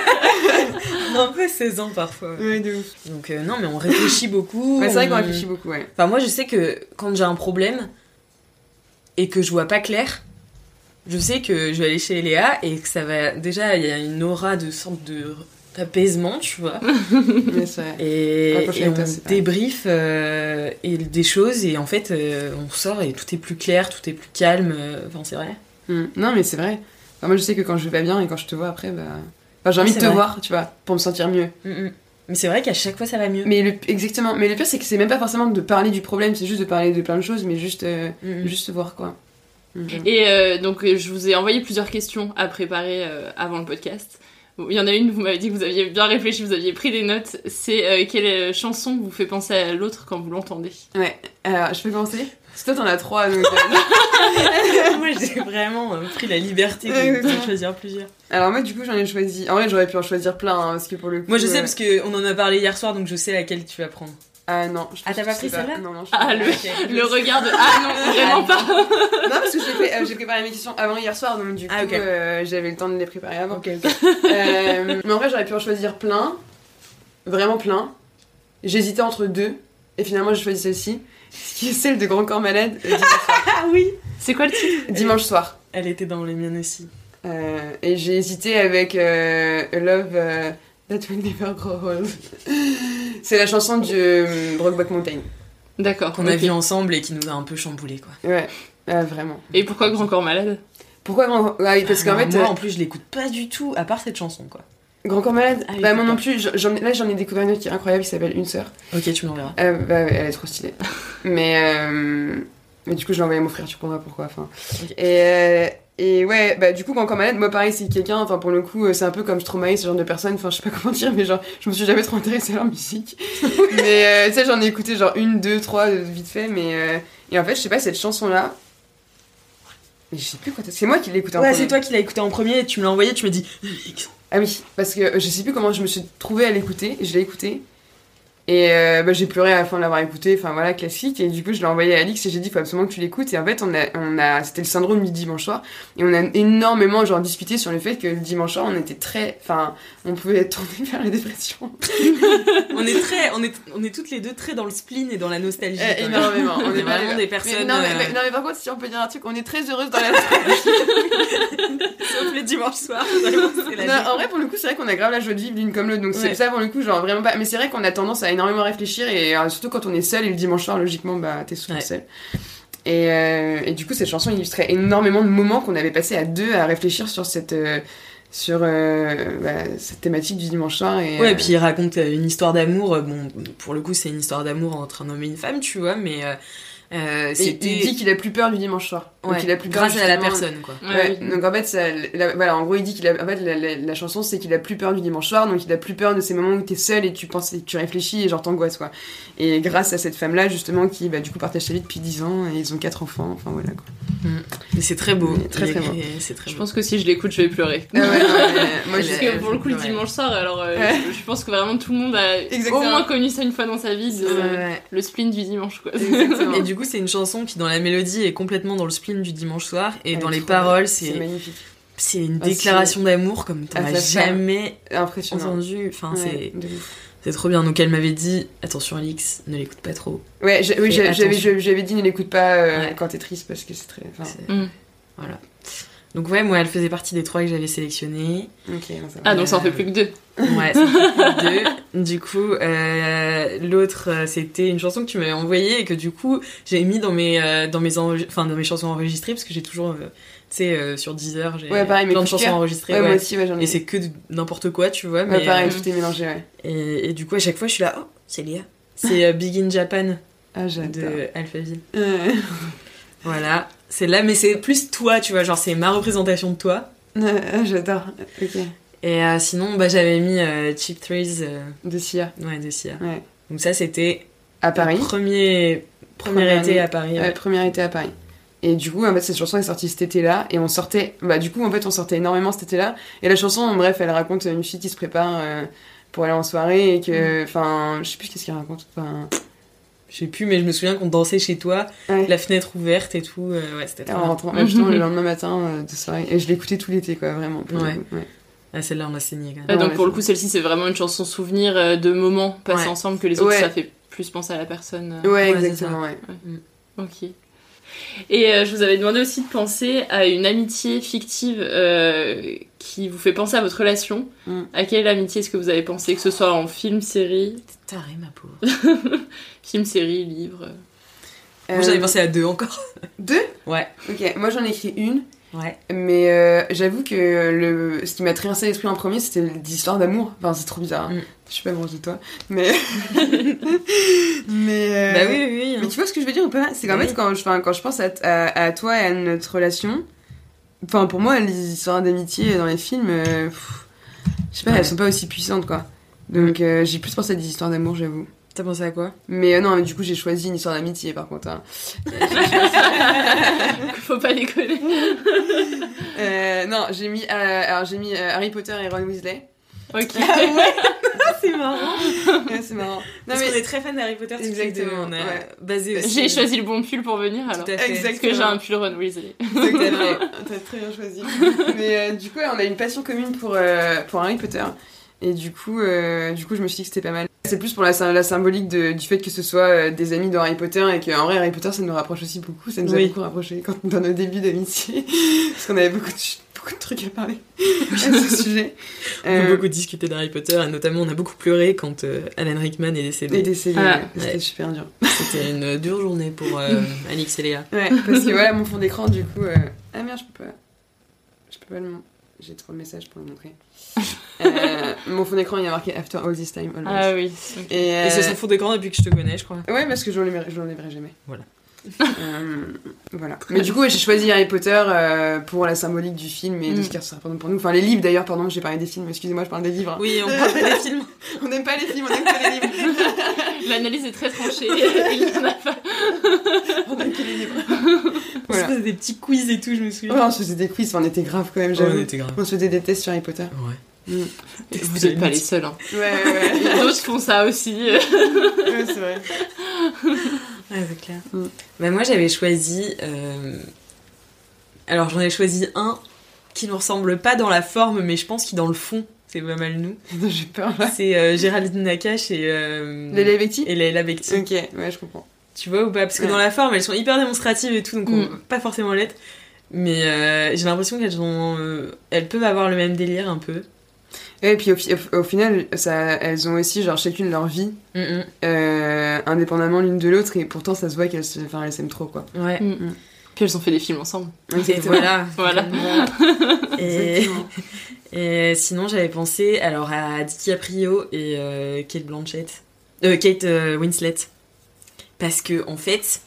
On a un peu 16 ans parfois. Ouais, de ouf. Donc, euh, non, mais on réfléchit beaucoup. Ouais, c'est vrai on- qu'on réfléchit beaucoup, ouais. Enfin, moi, je sais que quand j'ai un problème et que je vois pas clair, je sais que je vais aller chez Léa et que ça va. Déjà, il y a une aura de sorte de d'apaisement, tu vois. Mais. Et, et on toi, c'est pareil. débrief euh, et des choses et en fait, euh, on sort et tout est plus clair, tout est plus calme. euh, Enfin, c'est vrai. Hmm. Non, mais c'est vrai. Enfin, moi, je sais que quand je vais pas bien et quand je te vois après, bah. Enfin, j'ai envie de te vrai. voir, tu vois, pour me sentir mieux. Mm, mm. Mais c'est vrai qu'à chaque fois, ça va mieux. Mais le, exactement. Mais le pire, c'est que c'est même pas forcément de parler du problème, c'est juste de parler de plein de choses, mais juste, euh, juste voir quoi. Et euh, donc, je vous ai envoyé plusieurs questions à préparer euh, avant le podcast. Il y en a une, vous m'avez dit que vous aviez bien réfléchi, vous aviez pris des notes. C'est euh, quelle euh, chanson vous fait penser à l'autre quand vous l'entendez? Ouais, alors je peux commencer? Parce que toi t'en as trois donc. euh, Moi, j'ai vraiment euh, pris la liberté de, choisir plusieurs. Alors moi du coup j'en ai choisi. En vrai j'aurais pu en choisir plein hein, parce que pour le coup. Moi, je sais euh, parce qu'on en a parlé hier soir, donc je sais laquelle tu vas prendre. Ah non. je Ah, t'as pas pris celle-là Non non. je Ah, sais le, pas. le regard de. Ah non, vraiment pas Non parce que j'ai fait- euh, j'ai préparé mes questions avant hier soir donc du coup Ah, ok. euh, j'avais le temps de les préparer avant. Ok, ok. Euh, mais en vrai j'aurais pu en choisir plein, vraiment plein. J'hésitais entre deux et finalement j'ai choisi celle-ci, qui est celle de Grand Corps Malade. Ah oui C'est quoi le titre? Dimanche soir. Elle était dans les miennes aussi. Euh, et j'ai hésité avec euh, A Love euh, That Will Never Grow Old. C'est la chanson de euh, Brokeback Mountain. D'accord. Qu'on a vu ensemble et qui nous a un peu chamboulé, quoi. Ouais, ah, vraiment. Et pourquoi Grand Corps Malade? Pourquoi Grand ah oui, Parce qu'en Alors, fait, moi, euh, en plus, je l'écoute pas du tout, à part cette chanson, quoi. Grand Corps Malade, Ah bah moi non plus, j'en- là j'en ai découvert une autre qui est incroyable qui s'appelle Une Sœur. Ok, tu m'enverras. Euh, bah, ouais, elle est trop stylée. mais, euh, mais du coup, je l'ai envoyé à mon frère, tu comprendras pourquoi. Enfin. Et, euh, et ouais, bah du coup, quand Corps Malade, moi pareil, c'est quelqu'un, enfin pour le coup, euh, c'est un peu comme Stromae, ce genre de personne, enfin je sais pas comment dire, mais genre, je me suis jamais trop intéressée à leur musique. mais euh, tu sais, j'en ai écouté genre une, deux, trois, euh, vite fait, mais. euh, et en fait, je sais pas, cette chanson-là. Mais je sais plus quoi. C'est moi qui l'ai écoutée en Ouais, premier. c'est toi qui l'as écouté en premier et tu me l'as envoyé, tu me dis. Ah oui, parce que je sais plus comment je me suis trouvée à l'écouter, je l'ai écouté. Et euh, bah, j'ai pleuré à la fin de l'avoir écouté, enfin voilà, classique. Et du coup, je l'ai envoyé à Alix et j'ai dit, faut absolument que tu l'écoutes. Et en fait, on a, on a, c'était le syndrome du dimanche soir. Et on a énormément, genre, discuté sur le fait que le dimanche soir, on était très, enfin, on pouvait être tourné vers la dépression. on est très, on est, on est toutes les deux très dans le spleen et dans la nostalgie. Même. énormément. On est vraiment des mais personnes. non, mais, euh, mais- non, mais par contre, si on peut dire un truc, on est très heureuse dans la Sauf le dimanche soir. vraiment, c'est la Non, vie. en vrai, pour le coup, c'est vrai qu'on a grave la joie de vivre l'une comme l'autre. Donc, c'est Ouais. ça, pour le coup, genre vraiment pas. Mais c'est vrai qu'on a tendance à énormément réfléchir et euh, surtout quand on est seul et le dimanche soir, logiquement, bah, t'es souvent Ouais. seul. Et, euh, et du coup, cette chanson illustrait énormément de moments qu'on avait passé à deux à réfléchir sur cette. euh, sur euh, bah, cette thématique du dimanche soir. Et, Ouais, euh, et puis il raconte euh, une histoire d'amour. Bon, pour le coup, c'est une histoire d'amour entre un homme et une femme, tu vois, mais euh, il dit qu'il a plus peur du dimanche soir. Donc, il a plus peur grâce à la personne, quoi. Ouais, donc en fait, ça, la- voilà, en gros, il dit qu'il a, en fait, la, la- la chanson, c'est qu'il a plus peur du dimanche soir, donc il a plus peur de ces moments où t'es seul et tu penses, et tu réfléchis et genre t'angoisses, quoi. Et grâce à cette femme-là, justement, qui, bah, du coup, partage sa vie depuis 10 ans et ils ont quatre enfants, enfin voilà, quoi. Et c'est très beau. Très, beau. C'est très Je beau. pense que si je l'écoute, je vais pleurer. Ah moi, Parce que pour le coup, le dimanche soir, alors euh, Ouais. je, je pense que vraiment tout le monde a Exactement. au moins connu ça une fois dans sa vie, de- Ouais. le spleen du dimanche, quoi. Exactement. Et du coup, c'est une chanson qui, dans la mélodie, est complètement dans le spleen du dimanche soir. Et Elle dans les paroles, c'est magnifique. c'est une Ah, déclaration d'amour comme t'en Ah, as ça. jamais entendu. Enfin, Ouais, c'est trop bien. Donc elle m'avait dit attention Alix, ne l'écoute pas trop. Ouais, oui, j'avais, dit ne l'écoute pas euh, Ouais. quand t'es triste parce que c'est très. enfin, Mm. Voilà. Donc ouais, moi elle faisait partie des trois que j'avais sélectionnés. Ok, non, ça va. Ah, donc ça en fait plus que deux. Ouais, ça fait deux. Du coup, euh, l'autre, euh, c'était une chanson que tu m'avais envoyée et que du coup, j'ai mis dans mes, euh, dans mes, enre- enfin, dans mes chansons enregistrées parce que j'ai toujours, euh, tu sais, euh, sur Deezer, j'ai Ouais, pareil, plein de chansons enregistrées. Ouais, moi ouais. aussi, ouais, j'en ai. Et c'est que n'importe quoi, tu vois. Ouais, Mais, pareil, euh, tout est mélangé, ouais. et, et du coup, à chaque fois, je suis là, oh, c'est Léa. C'est euh, Big in Japan Ah, j'adore. de Alphaville. Voilà. C'est là, mais c'est plus toi, tu vois, genre c'est ma représentation de toi. ah, j'adore. Ok. Et euh, sinon, bah, j'avais mis euh, Cheap Threes euh, De Sia. ouais, de Sia. Ouais. Donc ça, c'était À Paris. premier, premier Première été année. à Paris. Ouais, ouais. première été à Paris. Et du coup, en fait, cette chanson est sortie cet été-là, et on sortait, bah, du coup, en fait, on sortait énormément cet été-là. Et la chanson, en bref, elle raconte une fille qui se prépare pour aller en soirée, et Mm. que, enfin, je sais plus qu'est-ce qu'elle raconte. Enfin, Je sais plus, mais je me souviens qu'on dansait chez toi, ouais. la fenêtre ouverte et tout. euh, ouais, c'était en rentrant, justement, le lendemain matin euh, de soirée. Et je l'écoutais tout l'été, quoi, vraiment. Ouais. ouais. Ah, celle-là, on l'a saigné quand même. Ouais, donc ouais, pour le coup, celle-ci, c'est vraiment une chanson souvenir euh, de moments passés Ouais. ensemble que les autres, Ouais. ça fait plus penser à la personne. euh. Ouais, exactement, ouais. Ok. Et euh, je vous avais demandé aussi de penser à une amitié fictive euh, qui vous fait penser à votre relation. Mm. À quelle amitié est-ce que vous avez pensé Que ce soit en film, série, Taré, ma pauvre. film, série, livre. Moi, j'avais Euh, pensé à deux encore. Deux? Ouais. Ok, moi j'en ai écrit une. Ouais. Mais euh, j'avoue que le, ce qui m'a traversé l'esprit en premier, c'était des histoires d'amour. Enfin, c'est trop bizarre. hein. Mm. Je suis pas amoureuse de toi. Mais. mais. euh, Bah oui, oui, oui, hein. Mais tu vois ce que je veux dire ou pas? C'est qu'en Oui. fait, quand je, quand je pense à, à, à toi et à notre relation, enfin, pour moi, les histoires d'amitié dans les films, euh, pff, je sais pas, Ouais. elles sont pas aussi puissantes, quoi. Donc, euh, j'ai plus pensé à des histoires d'amour, j'avoue. T'as pensé à quoi? Mais euh, non, mais du coup, j'ai choisi une histoire d'amitié, par contre. hein. Faut pas déconner. Euh, non, j'ai mis, euh, alors j'ai mis euh, Harry Potter et Ron Weasley. Ok. c'est marrant. Ouais, c'est marrant. Non, Parce mais qu'on est très fan d'Harry Potter. Exactement, On a ouais. basé aussi. J'ai choisi le bon pull pour venir alors. Tout à fait. Parce que j'ai un pull Ron Weasley. Exactement. T'as très bien choisi. Mais euh, du coup, on a une passion commune pour, euh, pour Harry Potter. Et du coup, euh, du coup, je me suis dit que c'était pas mal. C'est plus pour la, la symbolique de- du fait que ce soit euh, des amis de Harry Potter et qu'en vrai, Harry Potter, ça nous rapproche aussi beaucoup. Ça nous a beaucoup rapprochés quand, dans nos débuts d'amitié. Parce qu'on avait beaucoup de, beaucoup de trucs à parler à ce sujet. On a Euh, beaucoup discuté d'Harry Potter et notamment on a beaucoup pleuré quand euh, Alan Rickman est décédé. Et décédé, Ah. ouais. c'était Ouais. super dur. C'était une dure journée pour euh, Alix et Léa. Ouais, parce que voilà, mon fond d'écran, du coup. euh, Ah merde, je peux pas. Je peux pas le. J'ai trop de messages pour le montrer. Euh, mon fond d'écran, il y a marqué After all this time. always. Ah oui. Et, Et c'est euh, son fond d'écran depuis que je te connais, je crois. Ouais, parce que je l'enlèverai je l'enlèverai jamais. Voilà. Euh, voilà. Mais du coup, ouais, j'ai choisi Harry Potter euh, pour la symbolique du film et de Mm. ce qui représente pour nous. Enfin, les livres d'ailleurs, pardon, j'ai parlé des films, excusez-moi, je parle des livres. Oui, on parle des films. on n'aime pas les films, on aime que les livres. L'analyse est très tranchée. Il en a pas. on aime que les livres. On se Voilà. faisait des petits quiz et tout, je me souviens. Ouais, on se faisait des quiz, on était grave quand même, Ouais, j'avoue. on était grave. On se faisait des tests sur Harry Potter. Ouais. Vous êtes pas les seuls. Hein. Ouais, ouais, Il y a d'autres qui font ça aussi. ouais, c'est vrai. Ouais, c'est clair. Mm. Bah, moi, j'avais choisi. euh, Alors, j'en ai choisi un qui ne ressemble pas dans la forme, mais je pense qu'il dans le fond, c'est pas mal nous. J'ai peur là. C'est euh, Géraldine Nakache et. Euh... Les Becti Et Leila Bekti. Ok, ouais, je comprends. Tu vois ou pas? Parce que Ouais. dans la forme, elles sont hyper démonstratives et tout, donc on Mm. pas forcément l'être. Mais euh, j'ai l'impression qu'elles ont, euh, elles peuvent avoir le même délire un peu. Et puis au, fi- au- au final, ça, elles ont aussi genre chacune leur vie, Mm, euh, indépendamment l'une de l'autre, et pourtant ça se voit qu'elles s'aiment trop quoi. Ouais. Mm. Puis elles ont fait des films ensemble. Voilà. Voilà. Et, sinon, j'avais pensé alors à DiCaprio et euh, Kate Blanchett, euh, Kate euh, Winslet, parce que en fait,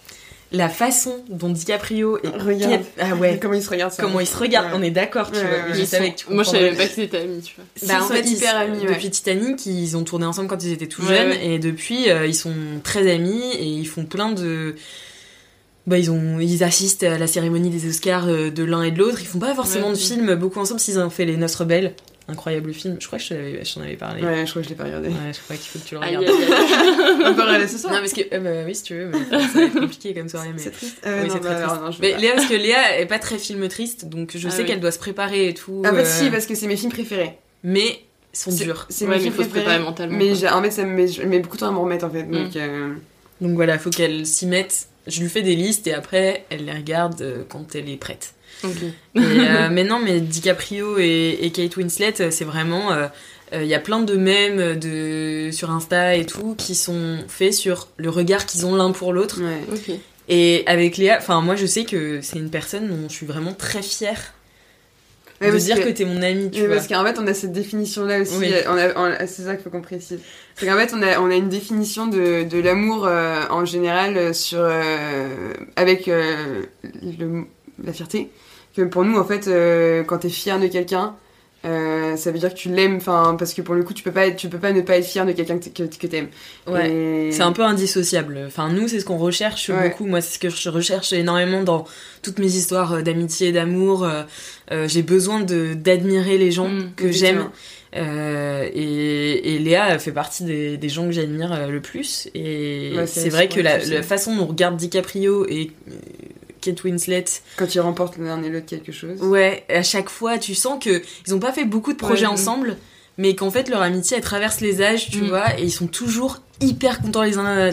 la façon dont DiCaprio et Regarde. Ah ouais, Comment ils se regardent ça comment ils se regardent, Ouais. on est d'accord, tu Ouais, vois. ouais, mais ouais. Je Ils savais sont- que tu Moi je savais pas qu'ils étaient amis, tu vois. Bah, Ils en sont fait, hyper ils- amis, ouais. Depuis Titanic, ils ont tourné ensemble quand ils étaient tout Ouais, jeunes, ouais. et depuis, euh, ils sont très amis et ils font plein de. Bah, ils, ont, ils assistent à la cérémonie des Oscars euh, de l'un et de l'autre. Ils font pas forcément Ouais. de films beaucoup ensemble s'ils ont fait Les Noces Rebelles. Incroyable film. Je crois que je t'en avais, je t'en avais parlé. Ouais, je crois que je l'ai pas regardé. Ouais, je crois qu'il faut que tu le regardes. On peut regarder ce soir Non, parce que. euh, bah, oui, si tu veux, mais enfin, ça va être compliqué comme soirée. Mais... C'est triste. Ah Oui, non, c'est bah, très triste. non, mais pas. Léa, parce que Léa est pas très film triste, donc je Ah sais oui. qu'elle doit se préparer et tout. En fait, euh, si, parce que c'est mes films préférés. Mais ils sont C'est- durs. C'est Ouais, mes mais films faut se préférés. préparer mentalement, Mais j'ai- en fait, ça me met, je mets beaucoup de temps à m'en remettre en fait. Donc, euh, Donc voilà, faut qu'elle s'y mette. Je lui fais des listes et après, elle les regarde euh, quand elle est prête. Ok. Et, euh, mais non, mais DiCaprio et, et Kate Winslet, euh, c'est vraiment. euh, euh, Il y a plein de mèmes de, sur Insta et tout qui sont faits sur le regard qu'ils ont l'un pour l'autre. ouais. Et avec Léa, enfin, moi je sais que c'est une personne dont je suis vraiment très fière Ouais, de dire que- que, t'es mon amie, tu vois. parce qu'en fait, on a cette définition-là aussi. Oui. On a, on a- c'est ça qu'il faut qu'on précise. C'est qu'en fait, on a, on a une définition de, de l'amour euh, en général sur, euh, avec euh, le- la fierté. Que pour nous, en fait, euh, quand t'es fier de quelqu'un, euh, ça veut dire que tu l'aimes. Enfin, parce que pour le coup, tu peux pas, être- tu peux pas ne pas être fier de quelqu'un que, que, que t'aimes. Ouais. Et- C'est un peu indissociable. Enfin, nous, c'est ce qu'on recherche Ouais. beaucoup. Moi, c'est ce que je recherche énormément dans toutes mes histoires euh, d'amitié et d'amour. Euh, J'ai besoin de d'admirer les gens Mm, que j'aime. Euh, et, et Léa fait partie des, des gens que j'admire le plus. Et Ouais, c'est vrai que la, façon dont on regarde DiCaprio et Kate Winslet, Quand ils remportent l'un et l'autre quelque chose. ouais, à chaque fois, tu sens que ils ont pas fait beaucoup de projets Ouais, ensemble, mais qu'en fait leur amitié elle traverse les âges, tu Mm. vois, et ils sont toujours hyper contents les uns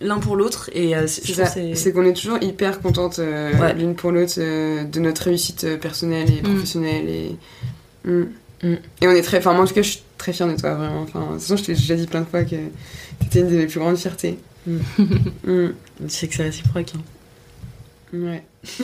l'un pour l'autre. Et euh, c'est- qu'on est toujours hyper contentes euh, Ouais. l'une pour l'autre euh, de notre réussite euh, personnelle et Mm. professionnelle et Mm. Et on est très enfin moi en tout cas je suis très fière de toi vraiment enfin de toute façon je t'ai déjà dit plein de fois que t'étais une de mes plus grandes fiertés. Tu sais que c'est réciproque. hein. Ouais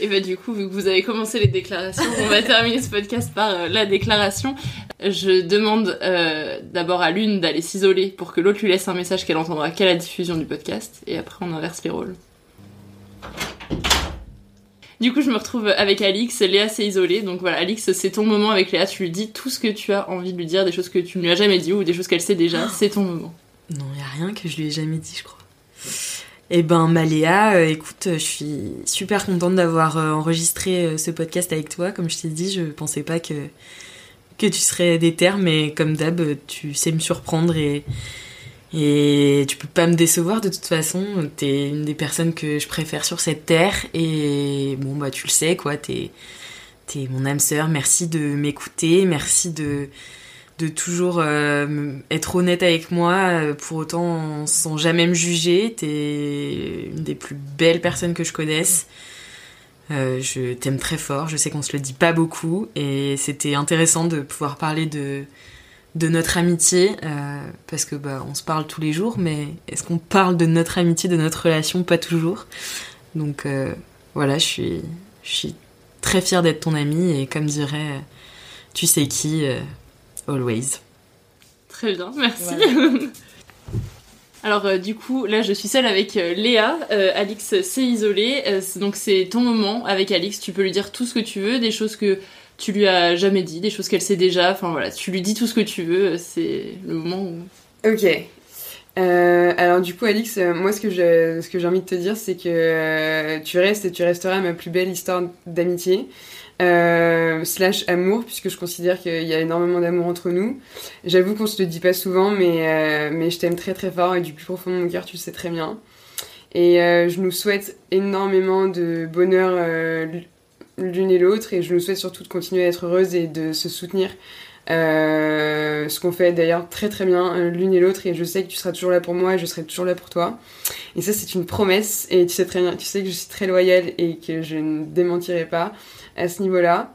Et bah du coup, vu que vous avez commencé les déclarations, on va terminer ce podcast par euh, la déclaration. Je demande euh, d'abord à l'une d'aller s'isoler pour que l'autre lui laisse un message qu'elle entendra qu'à la diffusion du podcast, et après on inverse les rôles. Du coup, je me retrouve avec Alix. Léa s'est isolée. Donc voilà, Alix, c'est ton moment avec Léa. Tu lui dis tout ce que tu as envie de lui dire, des choses que tu ne lui as jamais dit ou des choses qu'elle sait déjà. C'est ton moment. Non, y a rien que je lui ai jamais dit, je crois. Eh ben, Maléa, euh, écoute, je suis super contente d'avoir euh, enregistré euh, ce podcast avec toi. Comme je t'ai dit, je pensais pas que, tu serais déter, mais comme d'hab, tu sais me surprendre et, tu peux pas me décevoir de toute façon. T'es une des personnes que je préfère sur cette terre et bon, bah, tu le sais, quoi. T'es, t'es mon âme sœur. Merci de m'écouter. Merci de, de toujours euh, être honnête avec moi, euh, pour autant sans jamais me juger. T'es une des plus belles personnes que je connaisse. Euh, je t'aime très fort, je sais qu'on se le dit pas beaucoup et c'était intéressant de pouvoir parler de, notre amitié parce que bah, on se parle tous les jours mais est-ce qu'on parle de notre amitié, de notre relation? Pas toujours. Donc voilà, je suis, je suis très fière d'être ton amie et comme dirait tu sais qui, Always. Très bien, merci. Alors du coup, là je suis seule avec euh, Léa. Euh, Alix s'est isolée, euh, donc c'est ton moment avec Alix. Tu peux lui dire tout ce que tu veux, des choses que tu lui as jamais dit, des choses qu'elle sait déjà. Enfin voilà, tu lui dis tout ce que tu veux. C'est le moment où. Ok. alors du coup, Alix, moi ce que j'ai ce que j'ai envie de te dire, c'est que tu restes et tu resteras ma plus belle histoire d'amitié. Euh, slash amour, puisque je considère qu'il y a énormément d'amour entre nous. J'avoue qu'on se le dit pas souvent, mais, euh, mais je t'aime très très fort et du plus profond de mon cœur, tu le sais très bien. Et euh, je nous souhaite énormément de bonheur l'une et l'autre, et je nous souhaite surtout de continuer à être heureuse et de se soutenir. Ce qu'on fait d'ailleurs très très bien l'une et l'autre et je sais que tu seras toujours là pour moi et je serai toujours là pour toi. Et ça c'est une promesse et tu sais très bien tu sais que je suis très loyale et que je ne démentirai pas à ce niveau-là.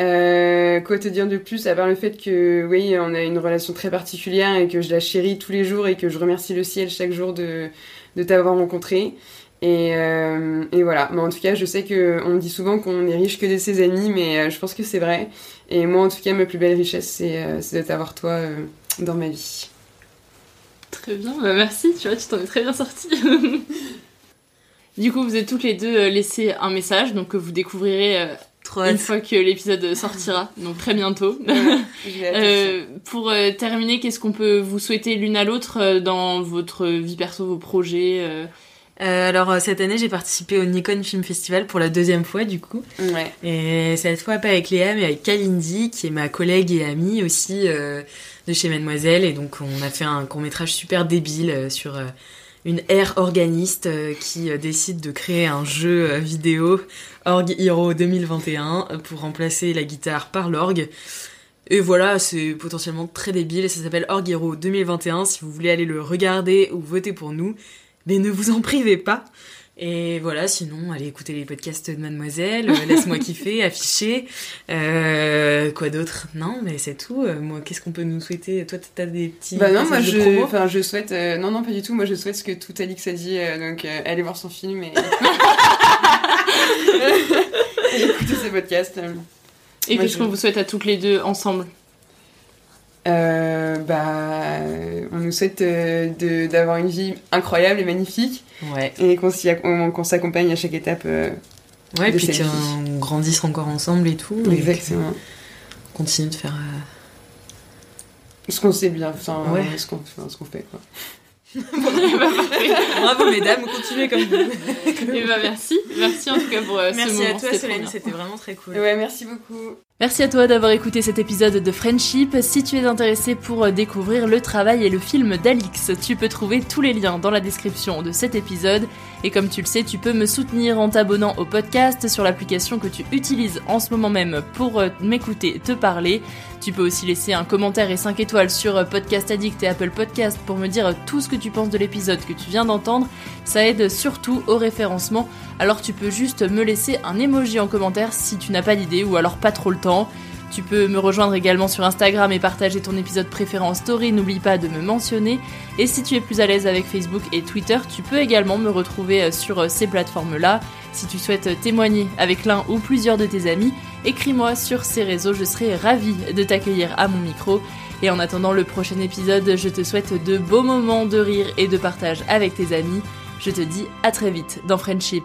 Euh, quoi te dire de plus à part le fait que oui on a une relation très particulière et que je la chéris tous les jours et que je remercie le ciel chaque jour de, de t'avoir rencontré et, euh, et, voilà. Mais en tout cas je sais que on dit souvent qu'on est riche que de ses amis mais euh, je pense que c'est vrai et moi en tout cas ma plus belle richesse c'est de t'avoir toi dans ma vie. Très bien bah merci tu vois tu t'en es très bien sortie. Du coup, vous êtes toutes les deux euh, laissé un message, donc que vous découvrirez euh, une fois que l'épisode sortira, donc très bientôt. euh, pour euh, terminer, qu'est-ce qu'on peut vous souhaiter l'une à l'autre dans votre vie perso, vos projets alors cette année j'ai participé au Nikon Film Festival pour la deuxième fois du coup. Ouais. Et cette fois pas avec Léa mais avec Kalindi qui est ma collègue et amie aussi de chez Mademoiselle et donc on a fait un court métrage super débile sur une ère organiste euh, qui euh, décide de créer un jeu euh, vidéo Org Hero 2021 pour remplacer la guitare par l'orgue. Et voilà, c'est potentiellement très débile. Ça s'appelle Org Hero 2021. Si vous voulez aller le regarder ou voter pour nous, mais ne vous en privez pas. Et voilà, sinon, allez écouter les podcasts de Mademoiselle, euh, Laisse-moi kiffer, afficher. Euh, quoi d'autre? Non, mais c'est tout. Euh, moi, qu'est-ce qu'on peut nous souhaiter? Toi, t'as des petits. Bah non, moi, je, enfin, je souhaite. non, non, pas du tout. Moi, je souhaite ce que tout Alix a dit. donc, allez voir son film et. et écouter ses podcasts. Et qu'est-ce qu'on vous souhaite à toutes les deux ensemble? Euh, bah, on nous souhaite euh, d'avoir une vie incroyable et magnifique. Ouais. Et qu'on s'accompagne à chaque étape. Euh, ouais, et puis qu'on grandisse encore ensemble et tout. Exactement. continue de faire. Ce qu'on sait bien, enfin, ouais. ce qu'on fait, quoi. Bravo mesdames, continuez comme vous. et eh bah ben, merci, merci en tout cas pour ce moment. Merci à toi Solène, c'était vraiment très cool. Ouais, merci beaucoup. Merci à toi d'avoir écouté cet épisode de Friendship. Si tu es intéressé pour découvrir le travail et le film d'Alix, tu peux trouver tous les liens dans la description de cet épisode. Et comme tu le sais, tu peux me soutenir en t'abonnant au podcast sur l'application que tu utilises en ce moment même pour m'écouter te parler. Tu peux aussi laisser un commentaire et 5 étoiles sur Podcast Addict et Apple Podcast pour me dire tout ce que tu penses de l'épisode que tu viens d'entendre. Ça aide surtout au référencement. Alors tu peux juste me laisser un emoji en commentaire si tu n'as pas d'idée ou alors pas trop le temps. Tu peux me rejoindre également sur Instagram et partager ton épisode préféré en story, n'oublie pas de me mentionner. Et si tu es plus à l'aise avec Facebook et Twitter, tu peux également me retrouver euh, sur euh, ces plateformes-là. Si tu souhaites témoigner avec l'un ou plusieurs de tes amis, écris-moi sur ces réseaux, je serai ravie de t'accueillir à mon micro. Et en attendant le prochain épisode, je te souhaite de beaux moments de rire et de partage avec tes amis. Je te dis à très vite dans Friendship.